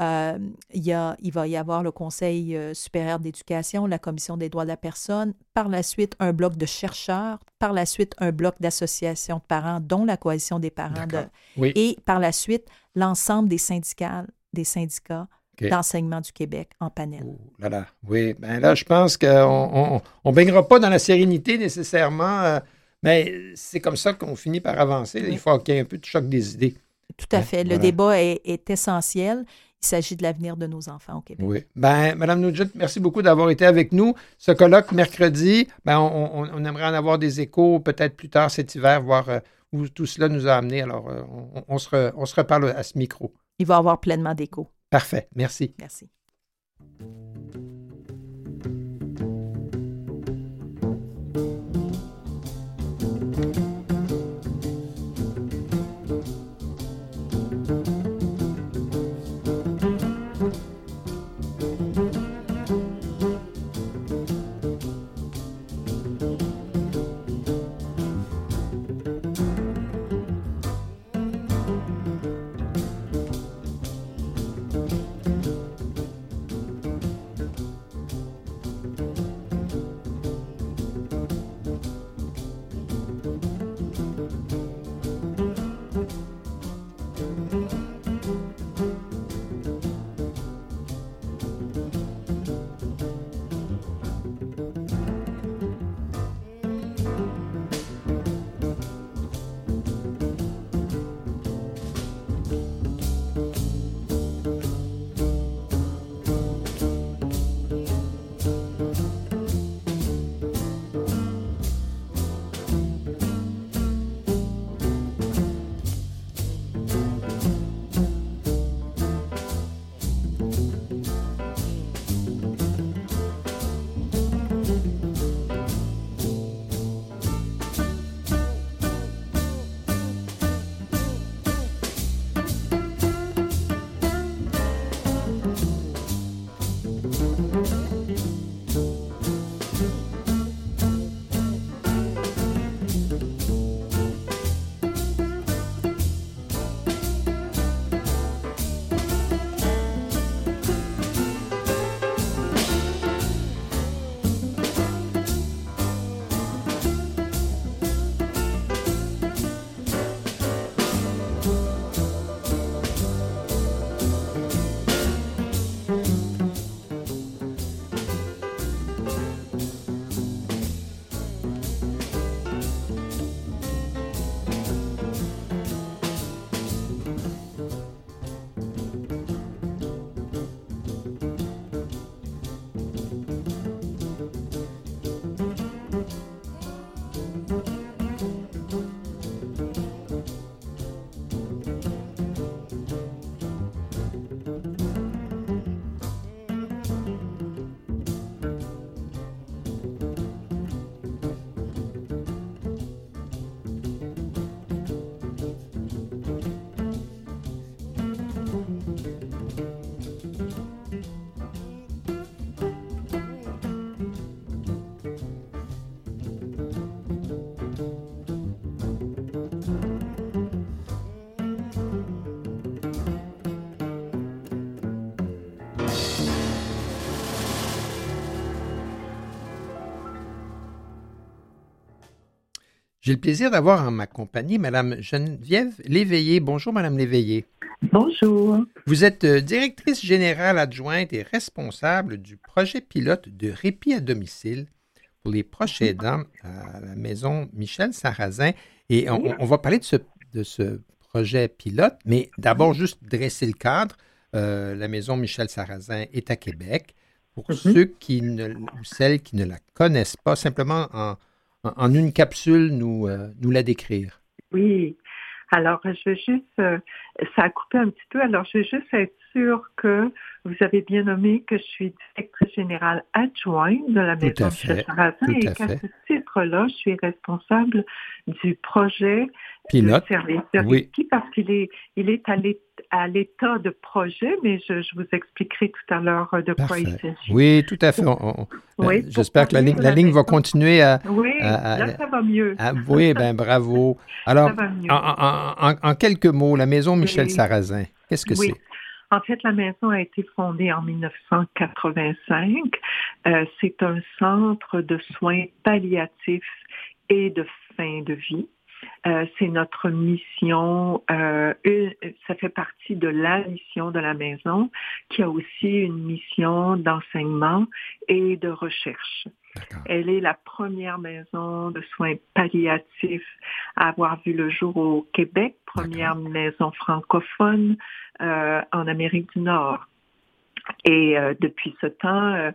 euh, il, y a, il va y avoir le Conseil euh, supérieur d'éducation, la Commission des droits de la personne, par la suite un bloc de chercheurs, par la suite un bloc d'associations de parents, dont la Coalition des parents de, D'accord. Oui. et par la suite, l'ensemble des syndicats, des syndicats d'enseignement du Québec en panel. Oh là là. Oui, ben là, je pense qu'on on, on baignera pas dans la sérénité nécessairement, euh, mais c'est comme ça qu'on finit par avancer. Il faut qu'il y ait un peu de choc des idées. Tout à Ouais, fait. Le voilà. débat est, est essentiel. Il s'agit de l'avenir de nos enfants au Québec. Oui. Ben, Madame Nugent, merci beaucoup d'avoir été avec nous. Ce colloque mercredi, ben, on, on- on aimerait en avoir des échos peut-être plus tard cet hiver, voir euh, où tout cela nous a amené. Alors, euh, on, on se re- on se reparle à ce micro. Il va avoir pleinement d'écho. Parfait. Merci. Merci. J'ai le plaisir d'avoir en ma compagnie Madame Geneviève Léveillé. Bonjour, Madame Léveillé. Bonjour. Vous êtes euh, directrice générale adjointe et responsable du projet pilote de répit à domicile pour les proches aidants à la maison Michel Sarrazin. Et on, on va parler de ce, de ce projet pilote, mais d'abord juste dresser le cadre. Euh, la maison Michel Sarrazin est à Québec. Pour Mhm. ceux qui ne, ou celles qui ne la connaissent pas, simplement en, en- une capsule, nous, euh, nous la décrire. Oui. Alors, je vais juste, euh, ça a coupé un petit peu, alors je vais juste être sûre que vous avez bien nommé que je suis directrice générale adjointe de la maison fait, Sarrazin et qu'à ce titre-là, je suis responsable du projet Oui. parce qu'il est, il est à l'é- à l'état de projet, mais je, je vous expliquerai tout à l'heure euh, de quoi il s'agit. Oui, tout à fait. Oui, pour J'espère que la ligne, la ligne va continuer à, Oui, à- à- là, ça va mieux. à- Oui, ben bravo. (laughs) Alors, ça va mieux. en, en- en- quelques mots, la maison Michel Oui. Sarrazin, qu'est-ce que Oui. c'est? En fait, la maison a été fondée en 1985. Euh, c'est un centre de soins palliatifs et de fin de vie. Euh, c'est notre mission. Euh, ça fait partie de la mission de la maison, qui a aussi une mission d'enseignement et de recherche. Elle est la première maison de soins palliatifs à avoir vu le jour au Québec, première maison francophone euh, en Amérique du Nord. Et euh, depuis ce temps, euh,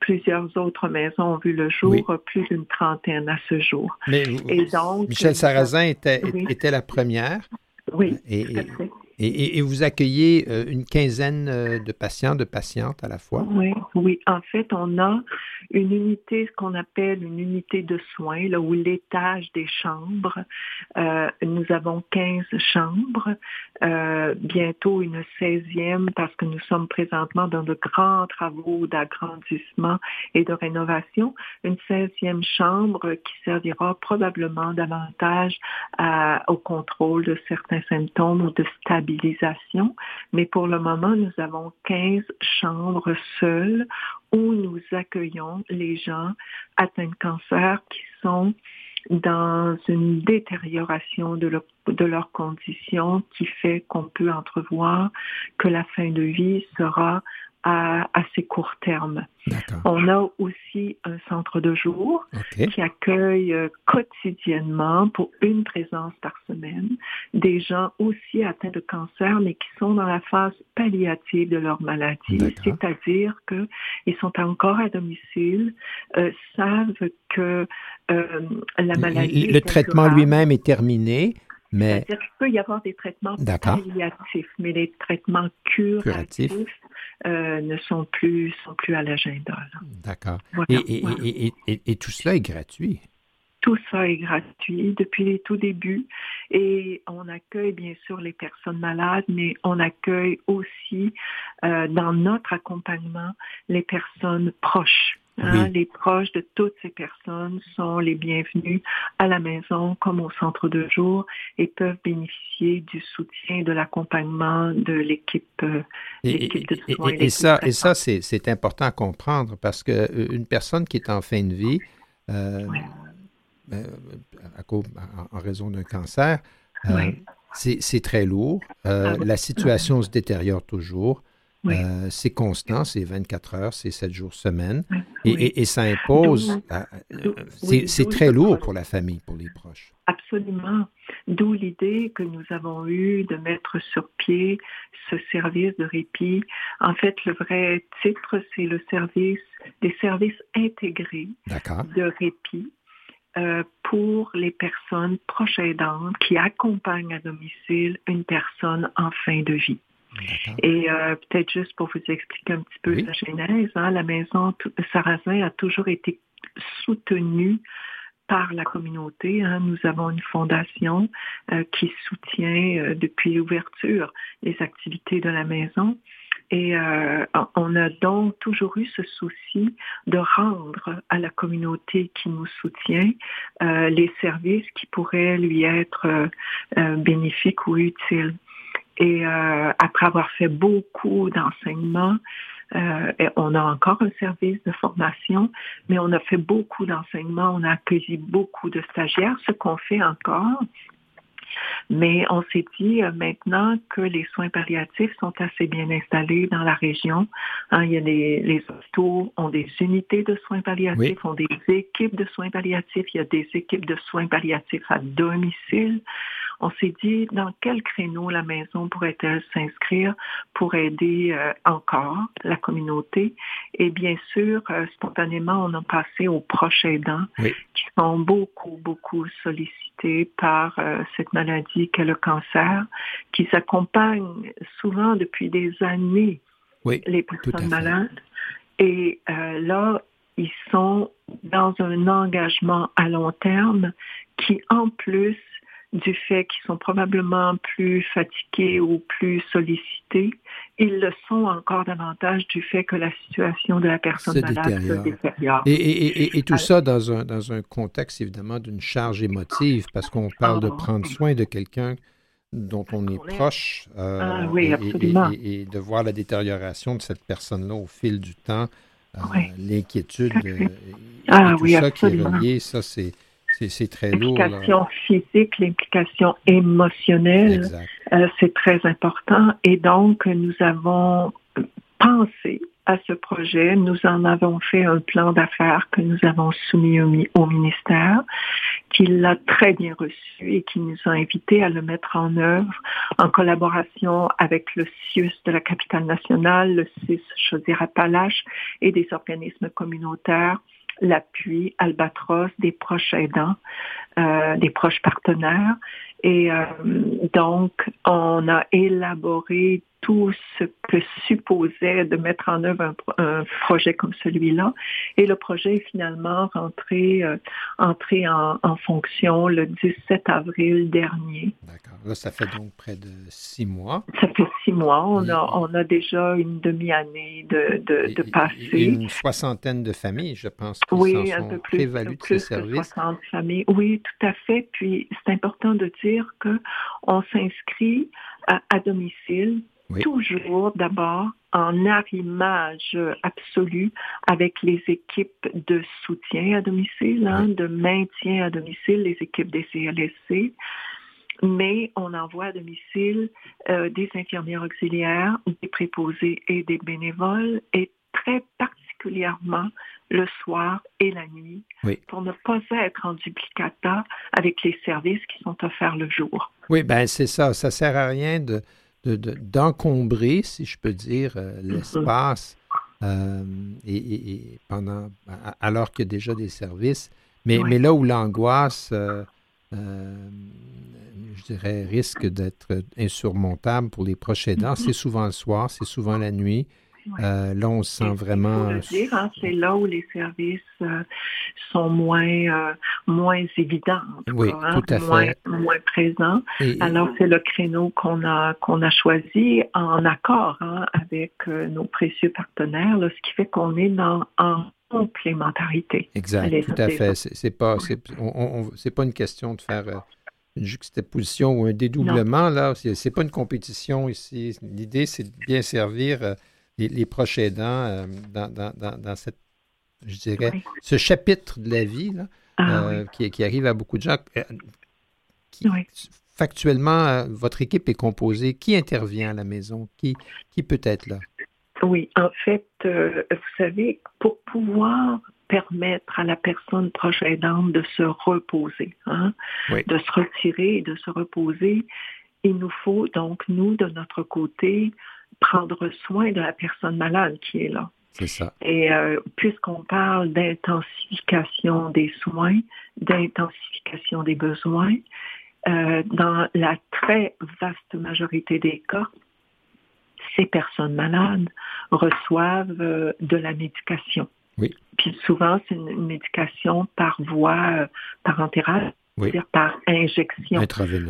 plusieurs autres maisons ont vu le jour, plus d'une trentaine à ce jour. Mais et donc, Michel Sarrazin était, était la première. Oui. Et, et, vous accueillez euh, une quinzaine euh, de patients, de patientes à la fois? Oui, oui. En fait, on a une unité, ce qu'on appelle une unité de soins, là où l'étage des chambres. Euh, nous avons 15 chambres, bientôt une 16e parce que nous sommes présentement dans de grands travaux d'agrandissement et de rénovation. Une 16e chambre qui servira probablement davantage au contrôle de certains symptômes ou de mais pour le moment, nous avons 15 chambres seules où nous accueillons les gens atteints de cancer qui sont dans une détérioration de, de leurs conditions qui fait qu'on peut entrevoir que la fin de vie sera à assez court terme. On a aussi un centre de jour qui accueille euh, quotidiennement pour une présence par semaine des gens aussi atteints de cancer mais qui sont dans la phase palliative de leur maladie, c'est-à-dire qu'ils sont encore à domicile, euh, savent que euh, la maladie... Le, traitement lui-même est terminé, mais... C'est-à-dire qu'il peut y avoir des traitements palliatifs, mais les traitements curatifs, euh, ne sont plus, sont plus à l'agenda. D'accord. et, et, et, tout cela est gratuit? Tout ça est gratuit depuis les tout débuts et on accueille bien sûr les personnes malades, mais on accueille aussi euh, dans notre accompagnement les personnes proches. Hein, les proches de toutes ces personnes sont les bienvenus à la maison comme au centre de jour et peuvent bénéficier du soutien et de l'accompagnement de l'équipe euh, de soins. Et, ça, et ça c'est important à comprendre parce que euh, une personne qui est en fin de vie, euh, ben, en raison d'un cancer, c'est très lourd. Ah la situation se détériore toujours. Euh, c'est constant, c'est 24 heures, c'est 7 jours semaine. Et, ça impose, euh, c'est très lourd pour la famille, pour les proches. Absolument. D'où l'idée que nous avons eue de mettre sur pied ce service de répit. En fait, le vrai titre, c'est le service des services intégrés de répit. Euh, pour les personnes proches aidantes qui accompagnent à domicile une personne en fin de vie. Et euh, peut-être juste pour vous expliquer un petit peu la genèse, hein, la maison Sarrazin a toujours été soutenue par la communauté. Hein. Nous avons une fondation euh, qui soutient euh, depuis l'ouverture les activités de la maison. Et on a donc toujours eu ce souci de rendre à la communauté qui nous soutient les services qui pourraient lui être bénéfiques ou utiles. Et euh, après avoir fait beaucoup d'enseignements, euh, on a encore un service de formation, mais on a fait beaucoup d'enseignements, on a accueilli beaucoup de stagiaires, ce qu'on fait encore. Mais on s'est dit euh, maintenant que les soins palliatifs sont assez bien installés dans la région. Hein, il y a les, les hôpitaux ont des unités de soins palliatifs, ont des équipes de soins palliatifs, il y a des équipes de soins palliatifs à domicile on s'est dit dans quel créneau la maison pourrait-elle s'inscrire pour aider euh, encore la communauté? Et bien sûr, euh, spontanément, on a passé aux proches aidants qui sont beaucoup, beaucoup sollicités par euh, cette maladie qu'est le cancer, qui s'accompagne souvent depuis des années les personnes malades. Et là, ils sont dans un engagement à long terme qui, en plus, du fait qu'ils sont probablement plus fatigués ou plus sollicités, ils le sont encore davantage du fait que la situation de la personne malade se détériore. Et, tout ça dans un, dans un contexte évidemment d'une charge émotive, parce qu'on parle de oh. prendre soin de quelqu'un dont on est proche euh, ah, oui, absolument. Et, de voir la détérioration de cette personne-là au fil du temps, euh, l'inquiétude, euh, ah, tout ça qui est relié, ça c'est C'est très lourd. L'implication physique, l'implication émotionnelle, euh, c'est très important. Et donc, nous avons pensé à ce projet. Nous en avons fait un plan d'affaires que nous avons soumis au, ministère, qui l'a très bien reçu et qui nous a invités à le mettre en œuvre en collaboration avec le CIUS de la capitale nationale, le CIS Chaudière-Appalaches et des organismes communautaires l'appui Albatros des proches aidants, euh, des proches partenaires. Et euh, donc, on a élaboré tout ce que supposait de mettre en œuvre un, projet comme celui-là. Et le projet est finalement rentré, euh, entré en, fonction le 17 avril dernier. D'accord. Là, ça fait donc près de six mois. Ça fait six mois. On, a, on a déjà une demi-année de, de, de passé. Une soixantaine de familles, je pense, qui oui, un peu plus, de plus services. 60 familles. Oui, tout à fait. Puis, c'est important de dire qu'on s'inscrit à, à domicile toujours d'abord en arrimage absolu avec les équipes de soutien à domicile, hein, de maintien à domicile, les équipes des CLSC. Mais on envoie à domicile euh, des infirmières auxiliaires, des préposés et des bénévoles, et très particulièrement le soir et la nuit, pour ne pas être en duplicata avec les services qui sont offerts le jour. Oui, ben c'est ça. Ça sert à rien de d'encombrer, si je peux dire, euh, mm-hmm. l'espace euh, et, pendant alors qu'il y a déjà des services. Mais, mais là où l'angoisse, euh, je dirais, risque d'être insurmontable pour les proches aidants, mm-hmm. c'est souvent le soir, c'est souvent la nuit. Euh, là, on sent vraiment. Hein, c'est là où les services euh, sont moins, euh, moins évidents. oui, hein, tout à moins, fait. Moins présents. Alors, c'est le créneau qu'on a, qu'on a choisi en accord hein, avec nos précieux partenaires, ce qui fait qu'on est dans, en complémentarité. Exact, tout à fait. C'est pas, c'est pas une question de faire une juxtaposition ou un dédoublement. Non. Là, c'est pas une compétition ici. L'idée, c'est de bien servir les, proches aidants euh, dans, cette, je dirais, ce chapitre de la vie ah euh, qui, arrive à beaucoup de gens. Euh, factuellement, votre équipe est composée. Qui intervient à la maison? Qui, qui peut être là? Oui, en fait, vous savez, pour pouvoir permettre à la personne proche aidante de se reposer, hein, de se retirer et de se reposer, il nous faut donc, nous, de notre côté, prendre soin de la personne malade qui est là. C'est ça. Et euh, puisqu'on parle d'intensification des soins, d'intensification des besoins, euh, dans la très vaste majorité des cas, ces personnes malades reçoivent euh, de la médication. Oui. Puis souvent, c'est une, médication par voie parentérale c'est-à-dire par injection.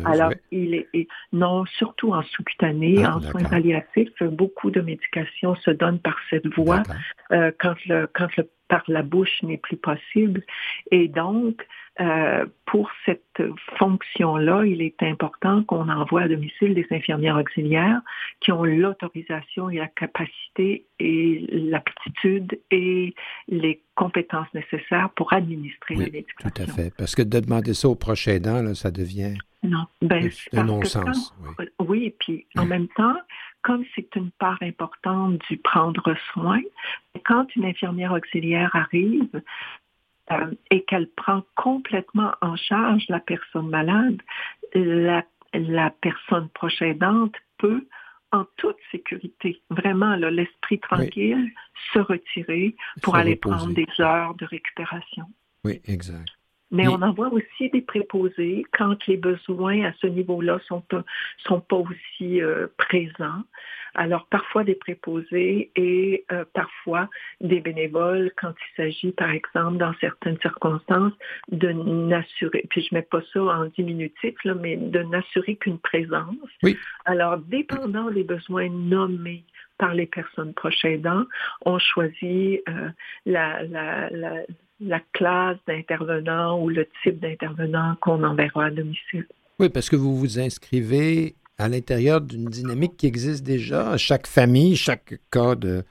Alors, il est, non, surtout en sous-cutané, ah, en soins palliatifs, beaucoup de médications se donnent par cette voie euh, quand le quand le par la bouche n'est plus possible. Et donc, euh, pour cette fonction-là, il est important qu'on envoie à domicile des infirmières auxiliaires qui ont l'autorisation et la capacité et l'aptitude et les compétences nécessaires pour administrer les médicaments. Tout à fait. Parce que de demander ça au prochain aidant, là, ça devient non. Ben, un non-sens. Oui. oui, puis en même temps, comme c'est une part importante du prendre soin, quand une infirmière auxiliaire arrive, euh, et qu'elle prend complètement en charge la personne malade, la, la personne proche aidante peut en toute sécurité, vraiment l'esprit tranquille, se retirer pour aller prendre des heures de récupération. Oui, exact. Mais on en voit aussi des préposés quand les besoins à ce niveau-là sont sont pas aussi euh, présents. Alors parfois des préposés et euh, parfois des bénévoles quand il s'agit, par exemple, dans certaines circonstances, de n'assurer, puis je mets pas ça en diminutif, là, mais de n'assurer qu'une présence. Oui. Alors, dépendant des besoins nommés par les personnes proches aidants, on choisit euh, la, la, la, la classe d'intervenants ou le type d'intervenant qu'on enverra à domicile. Oui, parce que vous vous inscrivez à l'intérieur d'une dynamique qui existe déjà. Chaque famille, chaque cas de,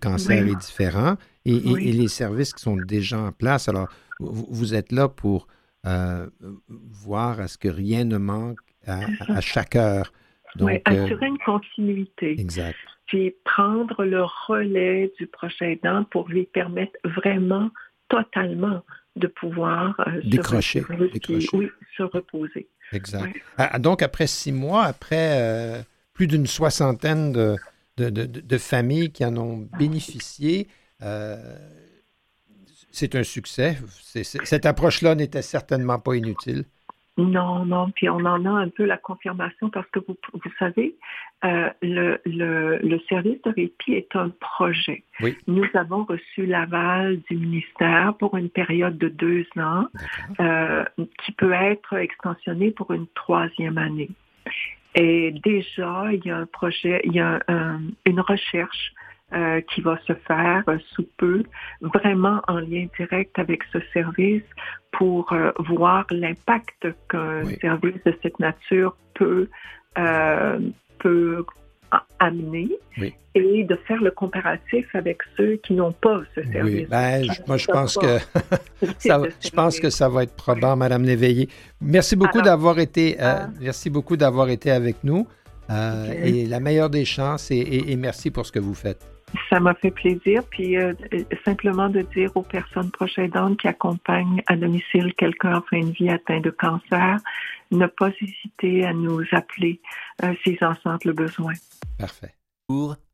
cancer est différent et, les services qui sont déjà en place. Alors, vous, êtes là pour voir à ce que rien ne manque à, chaque heure. Donc, oui, assurer une continuité. Exact. Puis prendre le relais du prochain aidant pour lui permettre vraiment, totalement, de pouvoir décrocher, décrocher. oui, se reposer. Exact. Ah, donc, après six mois, après plus d'une soixantaine de, de, familles qui en ont bénéficié. Euh, c'est un succès. cette approche-là n'était certainement pas inutile. Non, non, puis on en a un peu la confirmation parce que vous, vous savez, euh, le, le, service de répit est un projet. Oui. Nous avons reçu l'aval du ministère pour une période de deux ans euh, qui peut être extensionnée pour une troisième année. Et déjà, il y a un projet, il y a une recherche euh, qui va se faire sous peu, vraiment en lien direct avec ce service pour euh, voir l'impact qu'un service de cette nature peut, euh, peut amener et de faire le comparatif avec ceux qui n'ont pas ce service. Oui, ben, moi (laughs) je pense que ça, je pense que ça va être probant, Madame Léveillé. Merci beaucoup d'avoir été, euh, ah. merci beaucoup d'avoir été avec nous euh, et la meilleure des chances et, merci pour ce que vous faites. Ça m'a fait plaisir. Puis euh, simplement de dire aux personnes proches aidantes qui accompagnent à domicile quelqu'un en fin de vie atteint de cancer, ne pas hésiter à nous appeler s'ils en sentent le besoin. Parfait.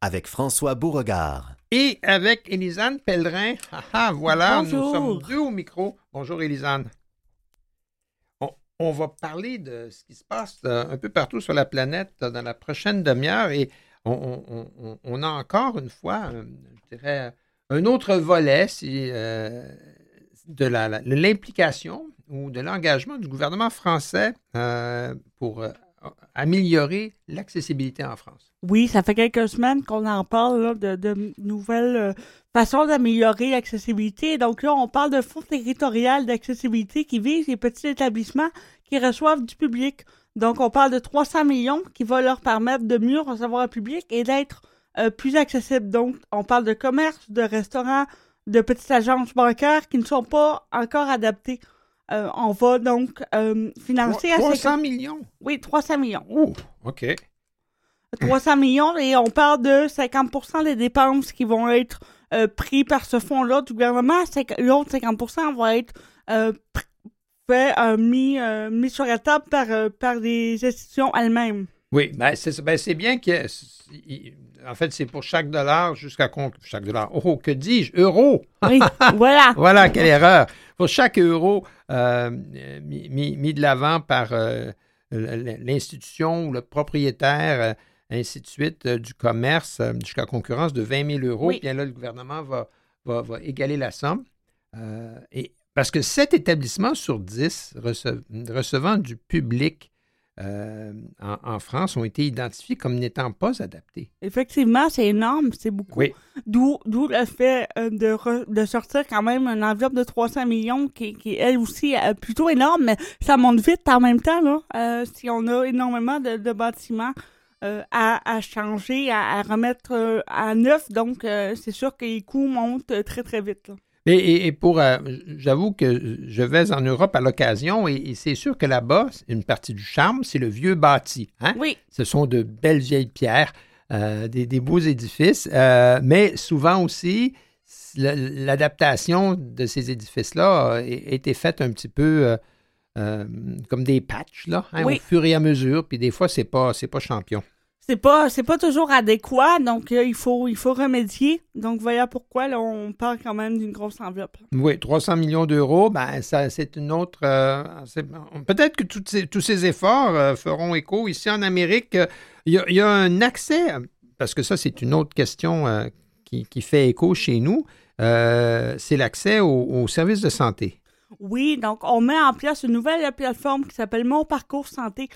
Avec François Beauregard. Et avec Élisane Pellerin. Ah, ah, voilà, nous sommes deux au micro. Bonjour Élisane. On, va parler de ce qui se passe euh, un peu partout sur la planète dans la prochaine demi-heure et on, a encore une fois, euh, je dirais, un autre volet euh, de l'implication ou de l'engagement du gouvernement français pour améliorer l'accessibilité en France. Oui, ça fait quelques semaines qu'on en parle de, nouvelles euh, façons d'améliorer l'accessibilité. Donc là, on parle de fonds territorial d'accessibilité qui vise les petits établissements qui reçoivent du public. Donc, on parle de 300 millions qui vont leur permettre de mieux recevoir le public et d'être euh, plus accessibles. Donc, on parle de commerce, de restaurants, de petites agences bancaires qui ne sont pas encore adaptées. Euh, on va donc euh, financer... 300 millions? Oui, 300 millions. Oh, OK. 300 millions et on parle de 50% des dépenses qui vont être euh, prises par ce fonds-là du gouvernement. L'autre 50 va être fait, mis, mis sur la table par, par les institutions elles-mêmes. Oui, ben c'est ben bien que en fait, c'est pour chaque dollar jusqu'à chaque dollar. Oh, que dis-je? Euro! Oui, (laughs) voilà. voilà, quelle erreur. Pour chaque euro euh, mis, de l'avant par euh, l'institution ou le propriétaire, euh, ainsi de suite, du commerce jusqu'à concurrence de 20 000 euros, bien là, le gouvernement va, va, égaler la somme. et, parce que cet établissement sur 10 recevant du public euh, en, France ont été identifiés comme n'étant pas adaptés. Effectivement, c'est énorme, c'est beaucoup. D'où, le fait euh, de, sortir quand même une enveloppe de 300 millions qui, qui est elle aussi euh, plutôt énorme, mais ça monte vite en même temps, là, si on a énormément de, bâtiments. à, changer, à, remettre à neuf. Donc, c'est sûr que les coûts montent très, très vite. Et, pour, euh, j'avoue que je vais en Europe à l'occasion et, c'est sûr que là-bas, une partie du charme, c'est le vieux bâti. Hein? Oui. Ce sont de belles vieilles pierres, euh, des, beaux édifices, euh, mais souvent aussi, l'adaptation de ces édifices-là a été faite un petit peu comme des patchs, là, hein, au fur et à mesure, puis des fois, c'est pas, pas champion c'est pas c'est pas toujours adéquat, donc euh, il faut il faut remédier. Donc voilà pourquoi là, on parle quand même d'une grosse enveloppe. Oui, 300 millions d'euros, ben ça c'est une autre. Euh, peut-être que ces, tous ces efforts euh, feront écho ici en Amérique. Il y, a, un accès parce que ça c'est une autre question qui, qui, fait écho chez nous. c'est l'accès aux, services de santé. Oui, donc on met en place une nouvelle plateforme qui s'appelle Mon Parcours Santé.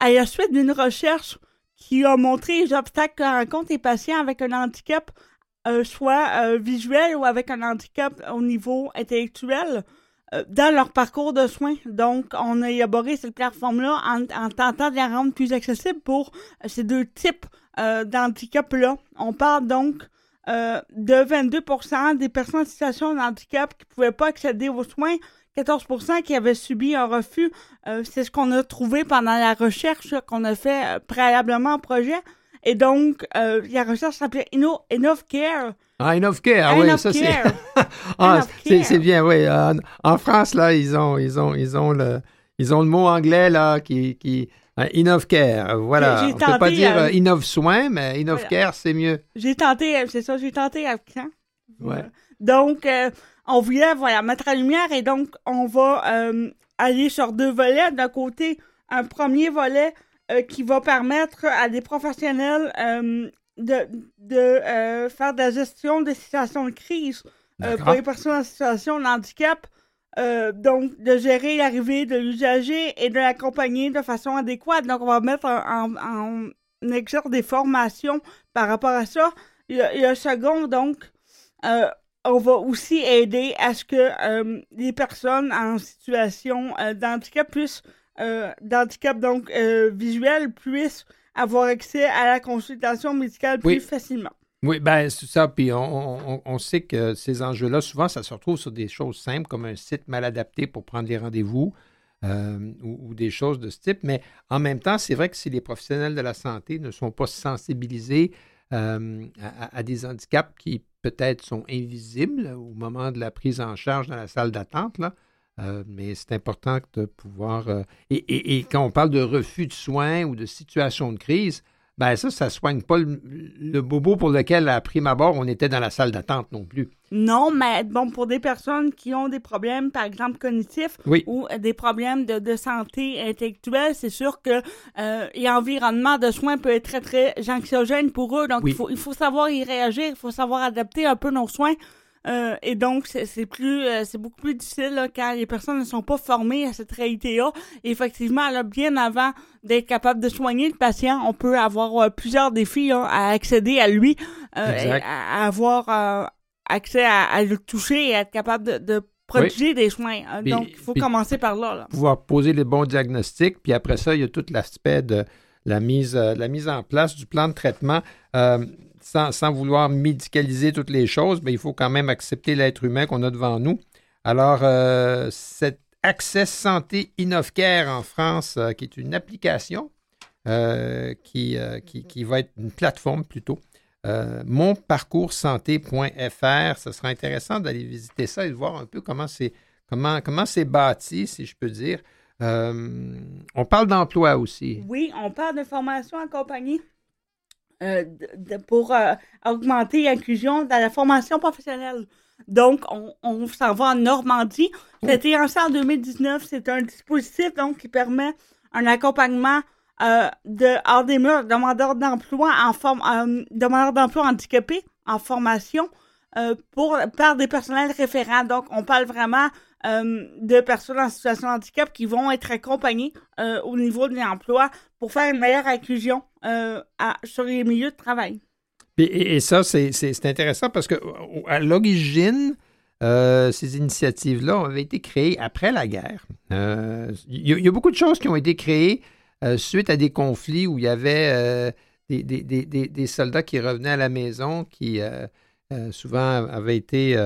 À la suite d'une recherche qui a montré les obstacles que rencontrent les patients avec un handicap, euh, soit euh, visuel ou avec un handicap au niveau intellectuel euh, dans leur parcours de soins. Donc, on a élaboré cette plateforme-là en, tentant de la rendre plus accessible pour ces deux types d'handicap-là. On parle donc de 22% des personnes en situation de handicap qui ne pouvaient pas accéder aux soins 14 qui avaient subi un refus. Euh, c'est ce qu'on a trouvé pendant la recherche qu'on a fait euh, préalablement au projet. Et donc, euh, la recherche s'appelait Enough Care. Ah, Enough Care, oui, ça c'est. (laughs) ah, c'est bien, oui. En, France, là, ils ont, ils ont, ils ont le, ils ont le mot anglais là qui, qui Enough Care, voilà. On peut pas dire Enough Soin, mais Enough Care, c'est mieux. J'ai tenté, c'est ça, j'ai tenté quand. Ouais. Donc, on voulait voilà, mettre la lumière et donc on va euh, aller sur deux volets. D'un côté, un premier volet euh, qui va permettre à des professionnels euh, de, de faire de la gestion des situations de crise pour les personnes en situation de handicap. donc, de gérer l'arrivée de l'usager et de l'accompagner de façon adéquate. Donc, on va mettre en, en, exerce des formations par rapport à ça. Il y a, second, donc, on va aussi aider à ce que euh, les personnes en situation euh, d'handicap puissent, euh, d'handicap donc visuel, puissent avoir accès à la consultation médicale plus facilement. Oui, ben c'est ça. Puis on, sait que ces enjeux-là, souvent, ça se retrouve sur des choses simples comme un site mal adapté pour prendre des rendez-vous ou, des choses de ce type. Mais en même temps, c'est vrai que si les professionnels de la santé ne sont pas sensibilisés à, à, des handicaps qui peut-être sont invisibles au moment de la prise en charge dans la salle d'attente. Euh, mais c'est important de pouvoir. Euh, et, quand on parle de refus de soins ou de situation de crise, ben ça, ça soigne pas le, bobo pour lequel, à prime abord, on était dans la salle d'attente non plus. Non, mais bon, pour des personnes qui ont des problèmes, par exemple, cognitifs ou des problèmes de, santé intellectuelle, c'est sûr que euh, l'environnement de soins peut être très, très anxiogène pour eux. Donc, il, faut, il faut savoir y réagir, il faut savoir adapter un peu nos soins. Euh, et donc, c'est plus, euh, c'est beaucoup plus difficile là, quand les personnes ne sont pas formées à cette réalité-là. Effectivement, là, bien avant d'être capable de soigner le patient, on peut avoir euh, plusieurs défis à accéder à lui, à, avoir accès à, le toucher et être capable de, de produire des soins. donc, il faut commencer par là, Pouvoir poser les bons diagnostics, puis après ça, il y a tout l'aspect de la mise, la mise en place du plan de traitement sans, vouloir médicaliser toutes les choses, mais il faut quand même accepter l'être humain qu'on a devant nous. Alors, euh, cet Access Santé InnoCare en France, euh, qui est une application euh, qui, qui, va être une plateforme plutôt, monparcourssanté.fr, ce sera intéressant d'aller visiter ça et de voir un peu comment c'est comment, comment bâti, si je peux dire. on parle d'emploi aussi. Oui, on parle de formation accompagnée euh, pour euh, augmenter l'inclusion dans la formation professionnelle. Donc, on, s'en va en Normandie. C'était en 2019. C'est un dispositif donc qui permet un accompagnement euh, de hors des murs, demandeurs d'emploi en forme, demandeurs d'emploi handicapés en formation pour par des personnels référents. Donc, on parle vraiment euh, de personnes en situation de handicap qui vont être accompagnées euh, au niveau de l'emploi pour faire une meilleure inclusion euh, sur les milieux de travail. Et, ça, c'est intéressant parce que à l'origine, ces initiatives-là ont été créées après la guerre. Il y, a beaucoup de choses qui ont été créées suite à des conflits où il y avait des, soldats qui revenaient à la maison, qui souvent avaient été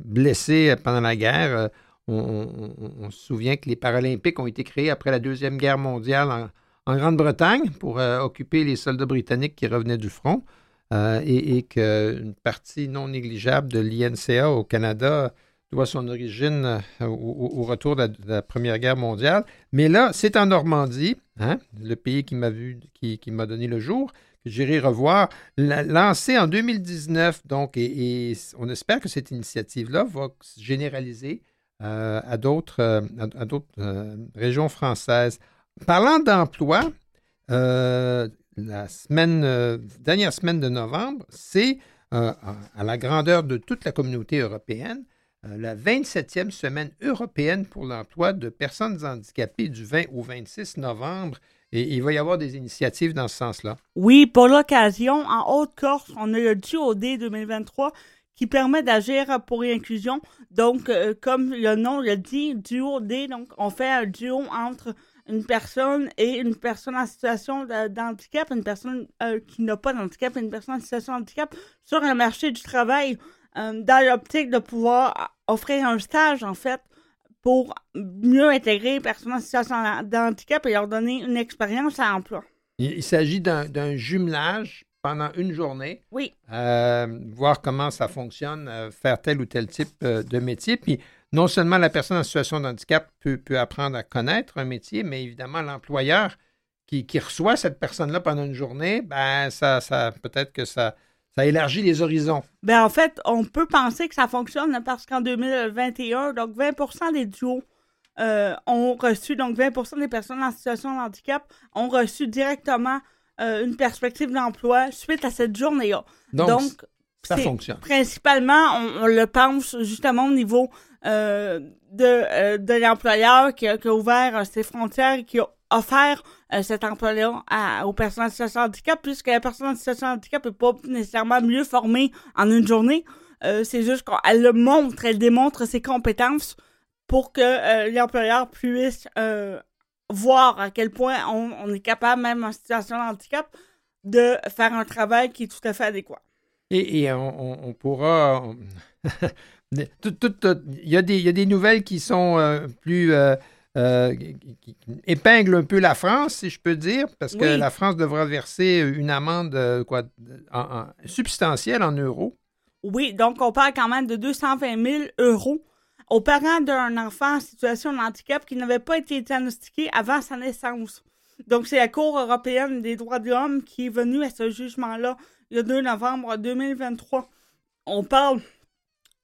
blessés pendant la guerre. On, se souvient que les Paralympiques ont été créés après la Deuxième Guerre mondiale en, Grande-Bretagne pour euh, occuper les soldats britanniques qui revenaient du front euh, et, qu'une partie non négligeable de l'INCA au Canada doit son origine euh, au, retour de la, Première Guerre mondiale. Mais là, c'est en Normandie, hein, le pays qui m'a vu, qui, m'a donné le jour, que j'irai revoir, lancé en 2019. Donc, et on espère que cette initiative-là va se généraliser euh, à d'autres euh, euh, régions françaises. Parlant d'emploi, la semaine, dernière semaine de novembre, c'est à la grandeur de toute la communauté européenne, la 27e semaine européenne pour l'emploi de personnes handicapées du 20 au 26 novembre. Et il va y avoir des initiatives dans ce sens-là. Oui, pour l'occasion, en Haute-Corse, on a le DUOD 2023 qui permet d'agir pour l'inclusion. Donc, euh, comme le nom le dit, duo D, donc on fait un duo entre une personne et une personne en situation d'handicap, une personne euh, qui n'a pas d'handicap une personne en situation de handicap sur le marché du travail, euh, dans l'optique de pouvoir offrir un stage, en fait, pour mieux intégrer les personnes en situation de handicap et leur donner une expérience à l'emploi. Il, s'agit d'un jumelage pendant une journée. Oui. Euh, voir comment ça fonctionne, euh, faire tel ou tel type euh, de métier. Puis non seulement la personne en situation de handicap peut, peut apprendre à connaître un métier, mais évidemment l'employeur qui, qui reçoit cette personne-là pendant une journée, ben ça, ça peut-être que ça, ça élargit les horizons. Ben, en fait, on peut penser que ça fonctionne parce qu'en 2021, donc 20% des duos ont reçu, donc 20% des personnes en situation de handicap ont reçu directement euh, une perspective d'emploi suite à cette journée-là. Donc, ça fonctionne. Principalement, on, on le pense justement au niveau euh, de, euh, de l'employeur qui a, qui a ouvert ses frontières et qui a offert cet emploi-là aux personnes en situation de handicap, puisque la personne en situation de handicap n'est pas nécessairement mieux formée en une journée. Euh, c'est juste qu'elle le montre, elle démontre ses compétences pour que euh, l'employeur puisse euh, voir à quel point on, on est capable, même en situation de handicap, de faire un travail qui est tout à fait adéquat. Et, et on, pourra. (laughs) tout- Il y, a des- il y a des nouvelles qui sont euh, plus. euh, euh, qui, épinglent un peu la France, si je peux dire, parce que Oui. la France devra verser une amende euh, quoi, en- en- substantielle en euros. Oui, donc on parle quand même de 220 000 euros aux parents d'un enfant en situation de handicap qui n'avait pas été diagnostiqué avant sa naissance. Donc c'est la Cour européenne des droits de l'homme qui est venue à ce jugement-là le 2 novembre 2023. On parle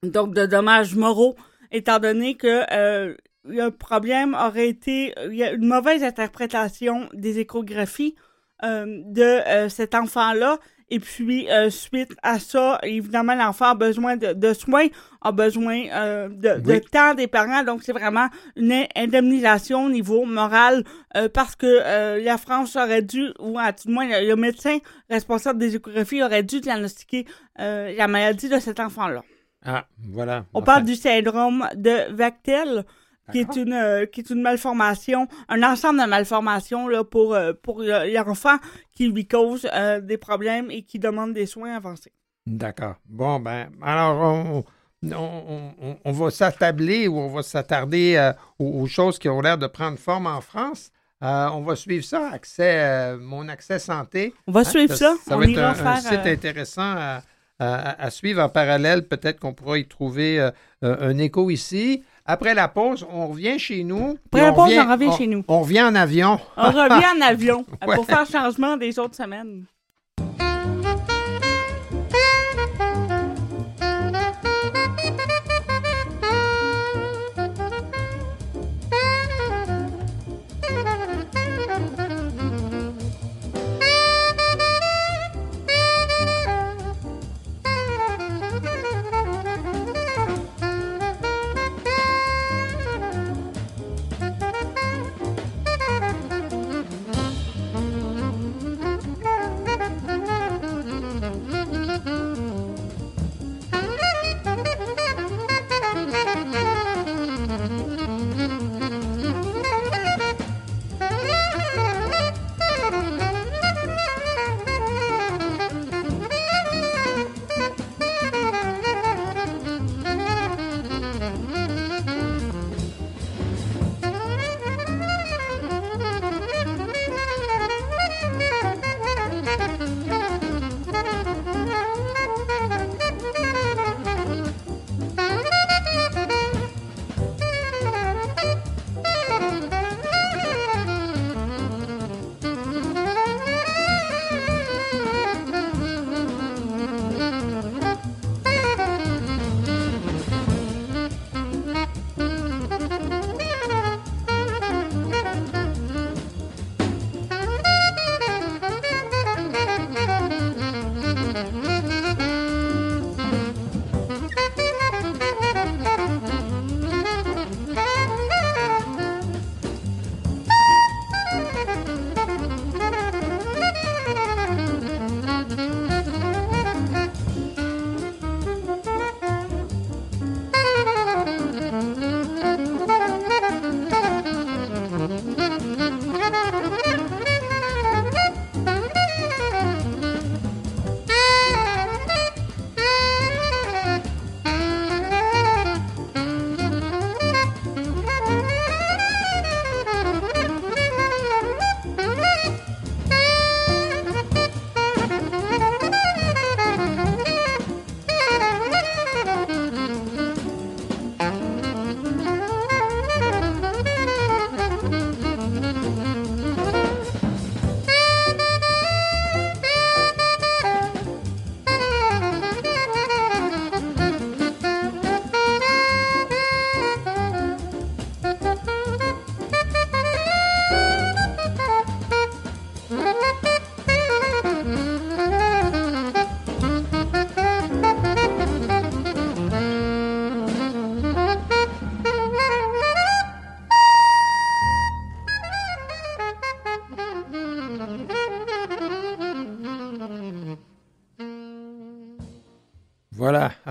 donc de dommages moraux, étant donné que euh, le problème aurait été une mauvaise interprétation des échographies euh, de euh, cet enfant-là. Et puis, euh, suite à ça, évidemment, l'enfant a besoin de, de soins, a besoin euh, de, temps des parents. Donc, c'est vraiment une in- indemnisation au niveau moral euh, parce que la France aurait dû, ou à tout le moins, le, le médecin responsable des échographies aurait dû diagnostiquer la maladie de cet enfant-là. Ah, voilà. On Enfin, parle du syndrome de Vactel, qui est une euh, qui est une malformation, un ensemble de malformations là, pour, euh, pour l'enfant qui lui cause euh, des problèmes et qui demande des soins avancés. D'accord. Bon, ben, alors, on, on- on- on va s'attabler ou on va s'attarder aux, aux choses qui ont l'air de prendre forme en France. On va suivre ça, accès, mon accès santé. On va Hein, suivre ça. Ça va être un, site intéressant à, à- à suivre en parallèle. Peut-être qu'on pourra y trouver un écho ici. Après la pause, on revient chez nous. Après la pause, on revient chez nous. On revient en avion. on revient en avion (laughs) Ouais. pour faire changement des autres semaines.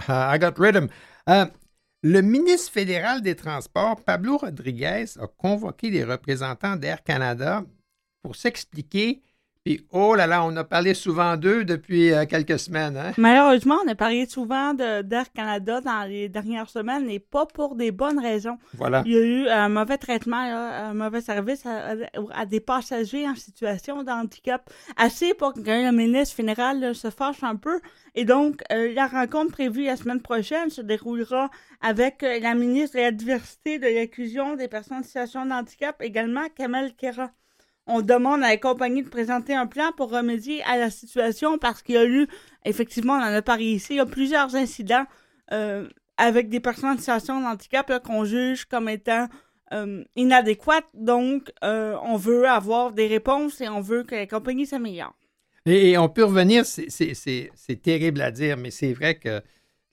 Euh, le ministre fédéral des Transports, Pablo Rodriguez, a convoqué les représentants d'Air Canada pour s'expliquer puis, oh là là, on a parlé souvent d'eux depuis euh, quelques semaines. Hein? Malheureusement, on a parlé souvent d'Air Canada dans les dernières semaines et pas pour des bonnes raisons. Voilà. Il y a eu un mauvais traitement, un mauvais service à, des passagers en situation de handicap. Assez pour que le ministre fédéral se fâche un peu. Et donc, euh, la rencontre prévue la semaine prochaine se déroulera avec euh, la ministre de la Diversité, de l'inclusion des personnes en situation de handicap, également Kamel Kera on demande à la compagnie de présenter un plan pour remédier à la situation parce qu'il y a eu, effectivement, on en a parlé ici, il y a plusieurs incidents euh, avec des personnes en situation de qu'on juge comme étant euh, inadéquates. Donc, euh, on veut avoir des réponses et on veut que la compagnie s'améliore. Et, on peut revenir, c'est terrible à dire, mais c'est vrai que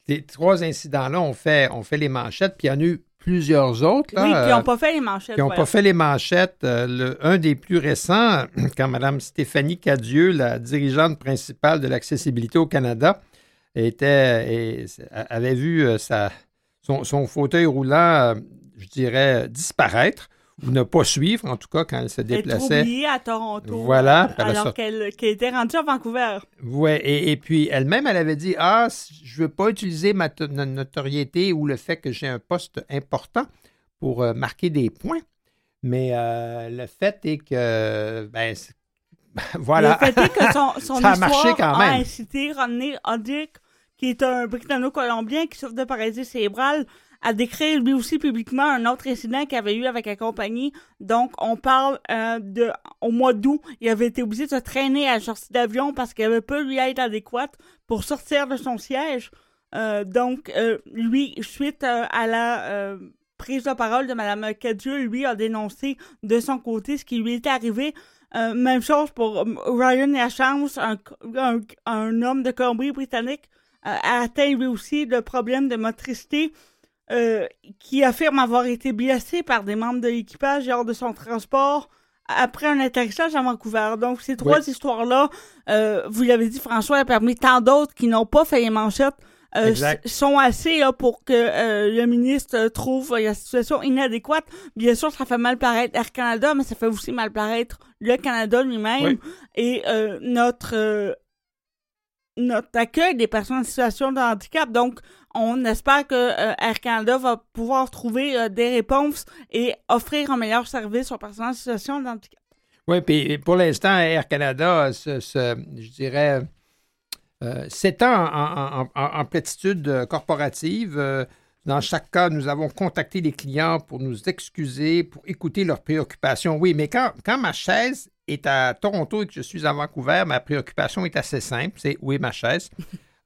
les trois incidents-là ont fait, les manchettes, puis il y a eu plusieurs autres. oui, qui n'ont euh, pas fait les manchettes. Qui n'ont pas fait les manchettes. Euh, un des plus récents, (clears throat) quand Mme Stéphanie Cadieux, la dirigeante principale de l'accessibilité au Canada, était, avait vu euh, sa, son, fauteuil roulant, je dirais, disparaître ou ne pas suivre, en tout cas, quand elle se déplaçait. Elle à Toronto. Voilà. Alors qu'elle était rendue à Vancouver. Oui, et, puis elle-même, elle avait dit Ah, je ne veux pas utiliser ma notoriété ou le fait que j'ai un poste important pour euh, marquer des points. Mais euh, le fait est que, ben, (laughs) voilà. Le fait est que son, (laughs) son Ça a marché quand même. a incité Rodney Hoddick, qui est un Britanno-Colombien qui souffre de paralysie cérébrale, à décrire lui aussi publiquement un autre incident qu'il avait eu avec la compagnie. Donc, on parle euh, de au mois d'août, il avait été obligé de se traîner à la sortie d'avion parce qu'il avait pas lui être adéquate pour sortir de son siège. Euh, donc, euh, lui, suite à la prise de parole de Mme Cadieux, lui a dénoncé de son côté ce qui lui était arrivé. même chose pour Ryan Lachance, un, un, un homme de Colombie-Britannique, a atteint lui aussi de problèmes de motricité. Euh, qui affirme avoir été blessé par des membres de l'équipage lors de son transport après un atterrissage à Vancouver. Donc, ces trois histoires-là, euh, vous l'avez dit, François, a permis tant d'autres qui n'ont pas fait les manchettes, euh, sont assez pour que le ministre trouve la situation inadéquate. Bien sûr, ça fait mal paraître Air Canada, mais ça fait aussi mal paraître le Canada lui-même et notre notre accueil des personnes en situation de handicap. Donc, on espère que euh, Air Canada va pouvoir trouver euh, des réponses et offrir un meilleur service aux personnes en situation de handicap. Oui, puis pour l'instant, Air Canada, je dirais, euh, s'étend en, en, corporative. Dans chaque cas, nous avons contacté les clients pour nous excuser, pour écouter leurs préoccupations. Oui, mais quand, quand ma chaise est à Toronto et que je suis à Vancouver, ma préoccupation est assez simple. C'est où est ma chaise?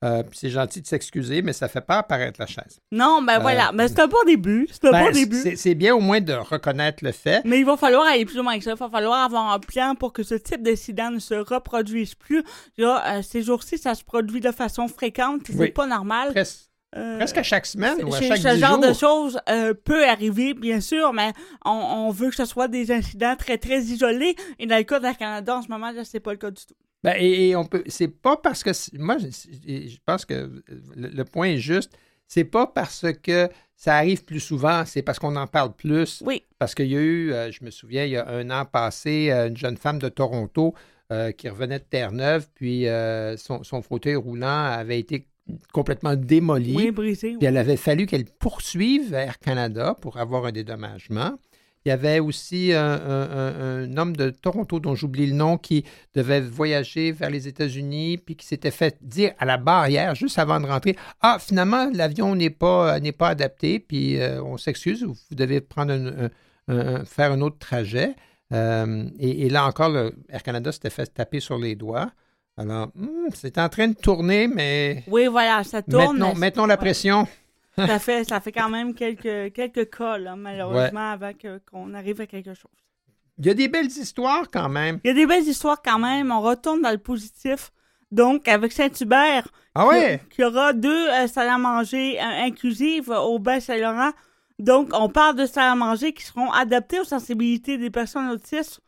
Euh, c'est gentil de s'excuser, mais ça fait pas apparaître la chaise. Non, ben voilà. Euh, mais c'est un bon début. C'est un bon ben, début. C'est bien au moins de reconnaître le fait. Mais il va falloir aller plus loin que ça. Il va falloir avoir un plan pour que ce type d'incident ne se reproduise plus. Là, euh, ces jours-ci, ça se produit de façon fréquente. C'est pas normal. Presque à chaque semaine ou à chaque Ce genre de choses peut arriver, bien sûr, mais on, veut que ce soit des incidents très, très isolés. Et dans le cas de Canada, en ce moment, là, c'est pas le cas du tout. Ben, et, on peut. C'est pas parce que. Moi, je pense que le, point est juste. C'est pas parce que ça arrive plus souvent, c'est parce qu'on en parle plus. Oui. Parce qu'il y a eu, euh, je me souviens, il y a un an passé, euh, une jeune femme de Toronto euh, qui revenait de Terre-Neuve, puis son, son, fauteuil roulant avait été complètement démoli. Oui, brisé. Puis elle avait fallu qu'elle poursuive Air Canada pour avoir un dédommagement. Il y avait aussi un, homme de Toronto dont j'oublie le nom qui devait voyager vers les États-Unis puis qui s'était fait dire à la barrière juste avant de rentrer Ah, finalement, l'avion n'est pas, n'est pas adapté, puis euh, on s'excuse, vous devez prendre un, faire un autre trajet. Euh, et, là encore, Air Canada s'était fait taper sur les doigts. Alors, hmm, c'est en train de tourner, mais. Oui, voilà, ça tourne. Mettons, la pression ça, fait, ça fait quand même quelques, quelques cas, malheureusement, avant qu'on arrive à quelque chose. Il y a des belles histoires quand même. Il y a des belles histoires quand même. On retourne dans le positif. Donc, avec Saint-Hubert, ah ouais? qui, aura deux euh, salles à manger euh, inclusives au Bain-Saint-Laurent. Donc, on parle de salles à manger qui seront adaptées aux sensibilités des personnes autistes.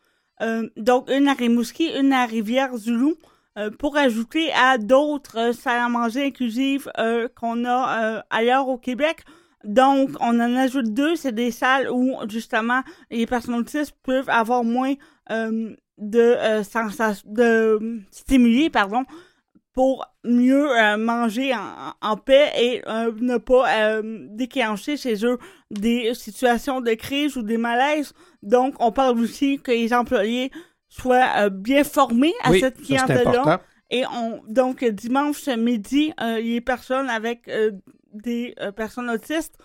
Euh, donc, une à Rimouski, une à Rivière-du-Loup. Euh, pour ajouter à d'autres euh, salles à manger inclusives euh, qu'on a ailleurs au Québec. Donc, on en ajoute deux. C'est des salles où, justement, les personnes autistes peuvent avoir moins de, euh, sensation- de stimuli, pardon, pour mieux manger en, paix et ne pas déclencher chez eux des situations de crise ou des malaises. Donc, on parle aussi que les employés soient euh, bien formés à oui, cette clientèle-là. Et on, donc, dimanche midi, euh, les personnes avec euh, des euh, personnes autistes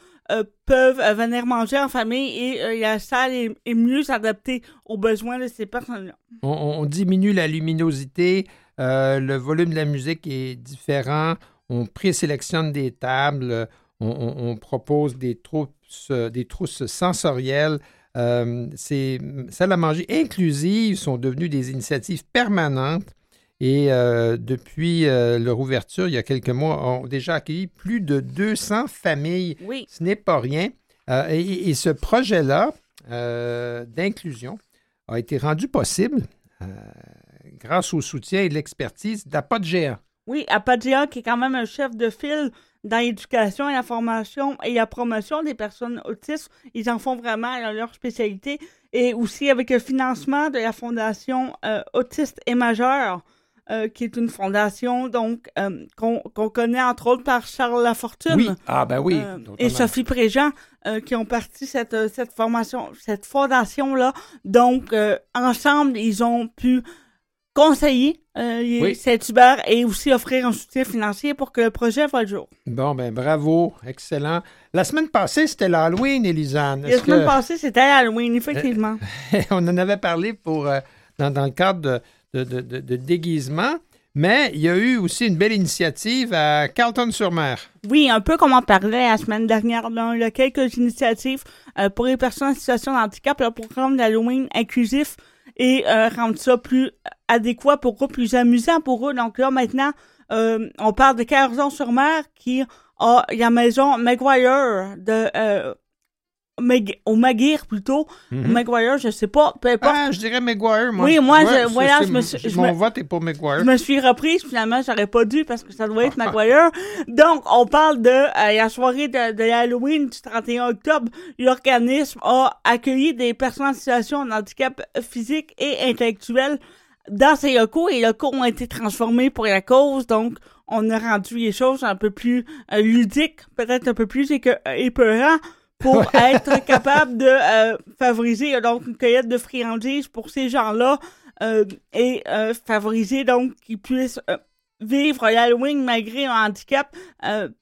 peuvent venir manger en famille et la salle est, est mieux adaptée aux besoins de ces personnes-là. On, on diminue la luminosité, le volume de la musique est différent, on présélectionne des tables, on, on- on propose des trousses, des trousses sensorielles. Euh, ces salles à manger inclusives sont devenues des initiatives permanentes et euh, depuis euh, leur ouverture, il y a quelques mois, ont déjà accueilli plus de 200 familles Oui. ce n'est pas rien. Et, et ce projet-là d'inclusion a été rendu possible grâce au soutien et l'expertise d'Apat Géant. Oui, Apadia, qui est quand même un chef de file dans l'éducation et la formation et la promotion des personnes autistes. Ils en font vraiment leur spécialité. Et aussi avec le financement de la Fondation euh, Autiste et Majeur, euh, qui est une fondation donc euh, qu'on connaît entre autres par Charles Lafortune. Oui, ah ben oui. Euh, et Sophie Préjean euh, qui ont parti cette, cette formation, cette fondation-là. Donc, ensemble, ils ont pu conseiller euh, Oui. Saint-Hubert et aussi offrir un soutien financier pour que le projet voit le jour. Bon, ben bravo, excellent. La semaine passée, c'était l'Halloween, Élisane. La semaine que- passée, c'était Halloween, effectivement. (laughs) on en avait parlé pour, euh, dans, dans le cadre de, de- de- de- de déguisement, mais il y a eu aussi une belle initiative à Carlton-sur-Mer. Oui, un peu comme on parlait la semaine dernière, là, il y a quelques initiatives euh, pour les personnes en situation de handicap, le programme d'Halloween inclusif et euh, rendre ça plus adéquat pour eux, plus amusant pour eux. Donc là, maintenant, euh, on parle de Carlton-sur-Mer qui a la maison Maguire de... Mag- au Maguire plutôt, Mhm. Maguire, je sais pas, peu importe. Ah, je dirais Maguire, moi. Oui, moi, je- voilà, je me suis- je Mon me- vote est pour Maguire. Je me suis reprise, finalement, j'aurais pas dû parce que ça doit être (laughs) Maguire. Donc, on parle de euh, la soirée de, de Halloween du 31 octobre. L'organisme a accueilli des personnes en situation de handicap physique et intellectuel dans ses locaux et les locaux ont été transformés pour la cause. Donc, on a rendu les choses un peu plus euh, ludiques, peut-être un peu plus éque- épeurant pour être (laughs) capable de euh, favoriser euh, donc une cueillette de friandises pour ces gens-là euh, et euh, favoriser donc qu'ils puissent vivre l'Halloween malgré un handicap.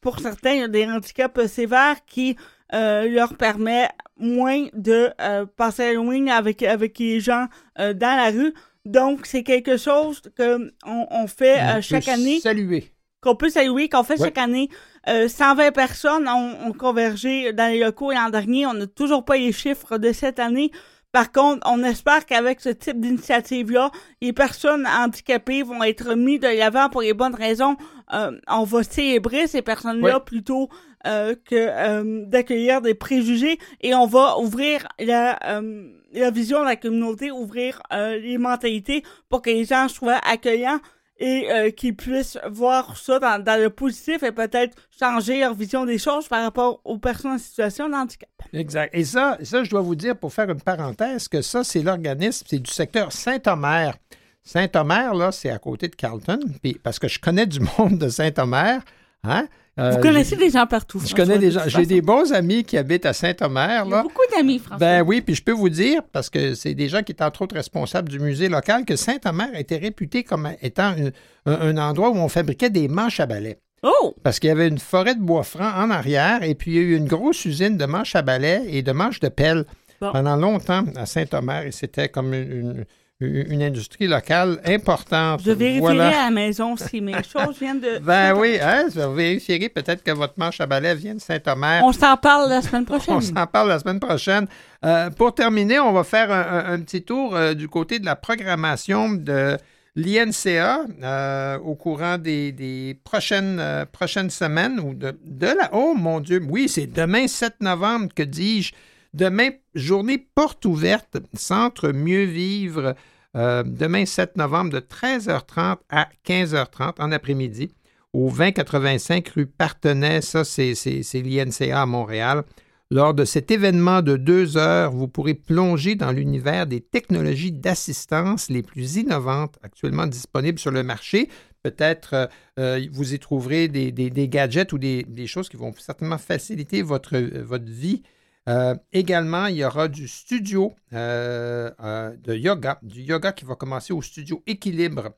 Pour certains, il y a des handicaps sévères qui leur permet moins de passer Halloween avec, avec les gens dans la rue. Donc, c'est quelque chose que on, on fait chaque peut année Saluer. qu'on peut saluer, qu'on fait Ouais. chaque année. Euh, 120 personnes ont, ont convergé dans les locaux l'an dernier. On n'a toujours pas les chiffres de cette année. Par contre, on espère qu'avec ce type d'initiative-là, les personnes handicapées vont être mises de l'avant pour les bonnes raisons. Euh, on va célébrer ces personnes-là plutôt euh, que euh, d'accueillir des préjugés et on va ouvrir la, euh, la vision de la communauté, ouvrir euh, les mentalités pour que les gens soient accueillants et euh, qu'ils puissent voir ça dans, dans le positif et peut-être changer leur vision des choses par rapport aux personnes en situation de handicap. Exact. Et ça, ça, je dois vous dire, pour faire une parenthèse, que ça, c'est l'organisme, c'est du secteur Saint-Omer. Saint-Omer, là, c'est à côté de Carlton, puis parce que je connais du (laughs) monde de Saint-Omer. Hein? Euh, Vous connaissez j'ai- des gens partout. Je connais des de gens. J'ai des bons amis qui habitent à Saint-Omer, Il y a là. beaucoup d'amis, François. Ben oui, puis je peux vous dire, parce que c'est des gens qui étaient entre autres responsables du musée local, que Saint-Omer était réputé comme étant un, un- un endroit où on fabriquait des manches à balai. Oh! Parce qu'il y avait une forêt de bois franc en arrière, et puis il y a eu une grosse usine de manches à balai et de manches de pelle Bon. pendant longtemps à Saint-Omer, et c'était comme une, une- une industrie locale importante. Je vérifierai Voilà. à la maison si mes (laughs) choses viennent de... Ben oui, hein, vérifierez peut-être que votre manche à balai vient de Saint-Omer. On s'en parle la semaine (laughs) prochaine. On s'en parle la semaine prochaine. Euh, pour terminer, on va faire un, un- un petit tour euh, du côté de la programmation de l'INCA euh, au courant des, des prochaines, prochaines semaines ou de, de la... Oh mon Dieu, oui, c'est demain 7 novembre, que dis-je? Demain, journée porte ouverte, Centre Mieux Vivre euh, demain 7 novembre de 13h30 à 15h30 en après-midi au 2085 rue Partenay. Ça, c'est l'INCA à Montréal. Lors de cet événement de deux heures, vous pourrez plonger dans l'univers des technologies d'assistance les plus innovantes actuellement disponibles sur le marché. Peut-être euh, euh, vous y trouverez des, gadgets ou des, choses qui vont certainement faciliter votre, votre vie. Euh, également, il y aura du studio de yoga, du yoga qui va commencer au studio Équilibre.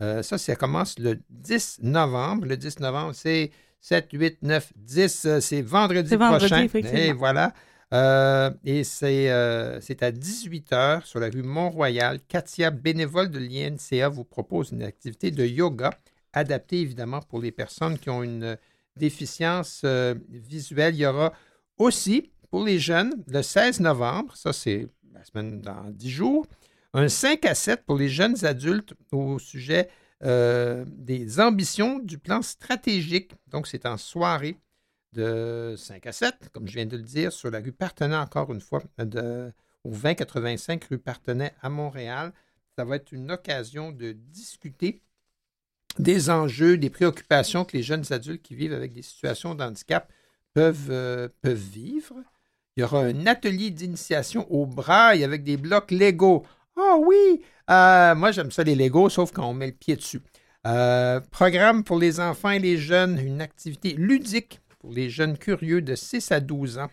ça, ça commence le 10 novembre. Le 10 novembre, c'est 7, 8, 9, 10. c'est vendredi, prochain. Et voilà. et c'est à 18h sur la rue Mont-Royal. Katia, bénévole de l'INCA, vous propose une activité de yoga adaptée évidemment pour les personnes qui ont une déficience visuelle. Il y aura aussi pour les jeunes le 16 novembre, ça c'est la semaine dans 10 jours, un 5 à 7 pour les jeunes adultes au sujet euh, des ambitions du plan stratégique. Donc, c'est en soirée de 5 à 7, comme je viens de le dire, sur la rue Partenay, encore une fois, au 2085 rue Partenay à Montréal. Ça va être une occasion de discuter des enjeux, des préoccupations que les jeunes adultes qui vivent avec des situations de handicap peuvent, euh, peuvent vivre. Il y aura un atelier d'initiation au braille avec des blocs Lego. Ah oui! Euh, moi, j'aime ça les Legos, sauf quand on met le pied dessus. Euh, programme pour les enfants et les jeunes, une activité ludique pour les jeunes curieux de 6 à 12 ans.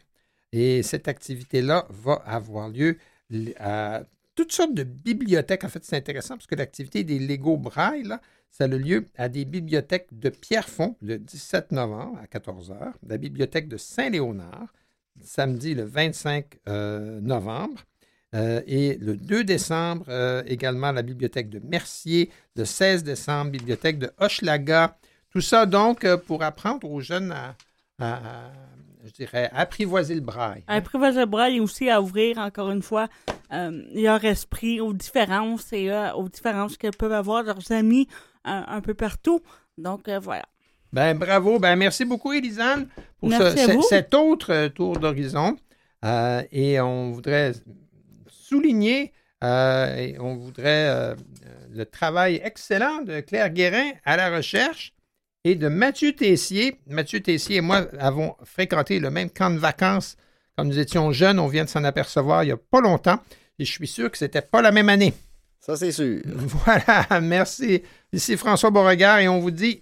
Et cette activité-là va avoir lieu à toutes sortes de bibliothèques. En fait, c'est intéressant parce que l'activité des Lego Braille, ça a lieu à des bibliothèques de Pierrefonds le 17 novembre à 14h, la bibliothèque de Saint-Léonard, samedi le 25 euh, novembre, euh, et le 2 décembre, euh, également la bibliothèque de Mercier. Le 16 décembre, bibliothèque de Hochelaga. Tout ça, donc, pour apprendre aux jeunes à, je dirais, apprivoiser le braille. apprivoiser le braille et aussi à ouvrir, encore une fois, leur esprit aux différences et aux différences que peuvent avoir leurs amis un peu partout. Donc, voilà. Ben, bravo. Ben, merci beaucoup, Elisane, pour cet autre tour d'horizon. et on voudrait souligner, euh, et on voudrait euh, le travail excellent de Claire Guérin à la recherche et de Mathieu Tessier. Mathieu Tessier et moi avons fréquenté le même camp de vacances quand nous étions jeunes. On vient de s'en apercevoir il n'y a pas longtemps et je suis sûr que ce n'était pas la même année. Ça, c'est sûr. (laughs) Voilà, merci. Ici François Beauregard et on vous dit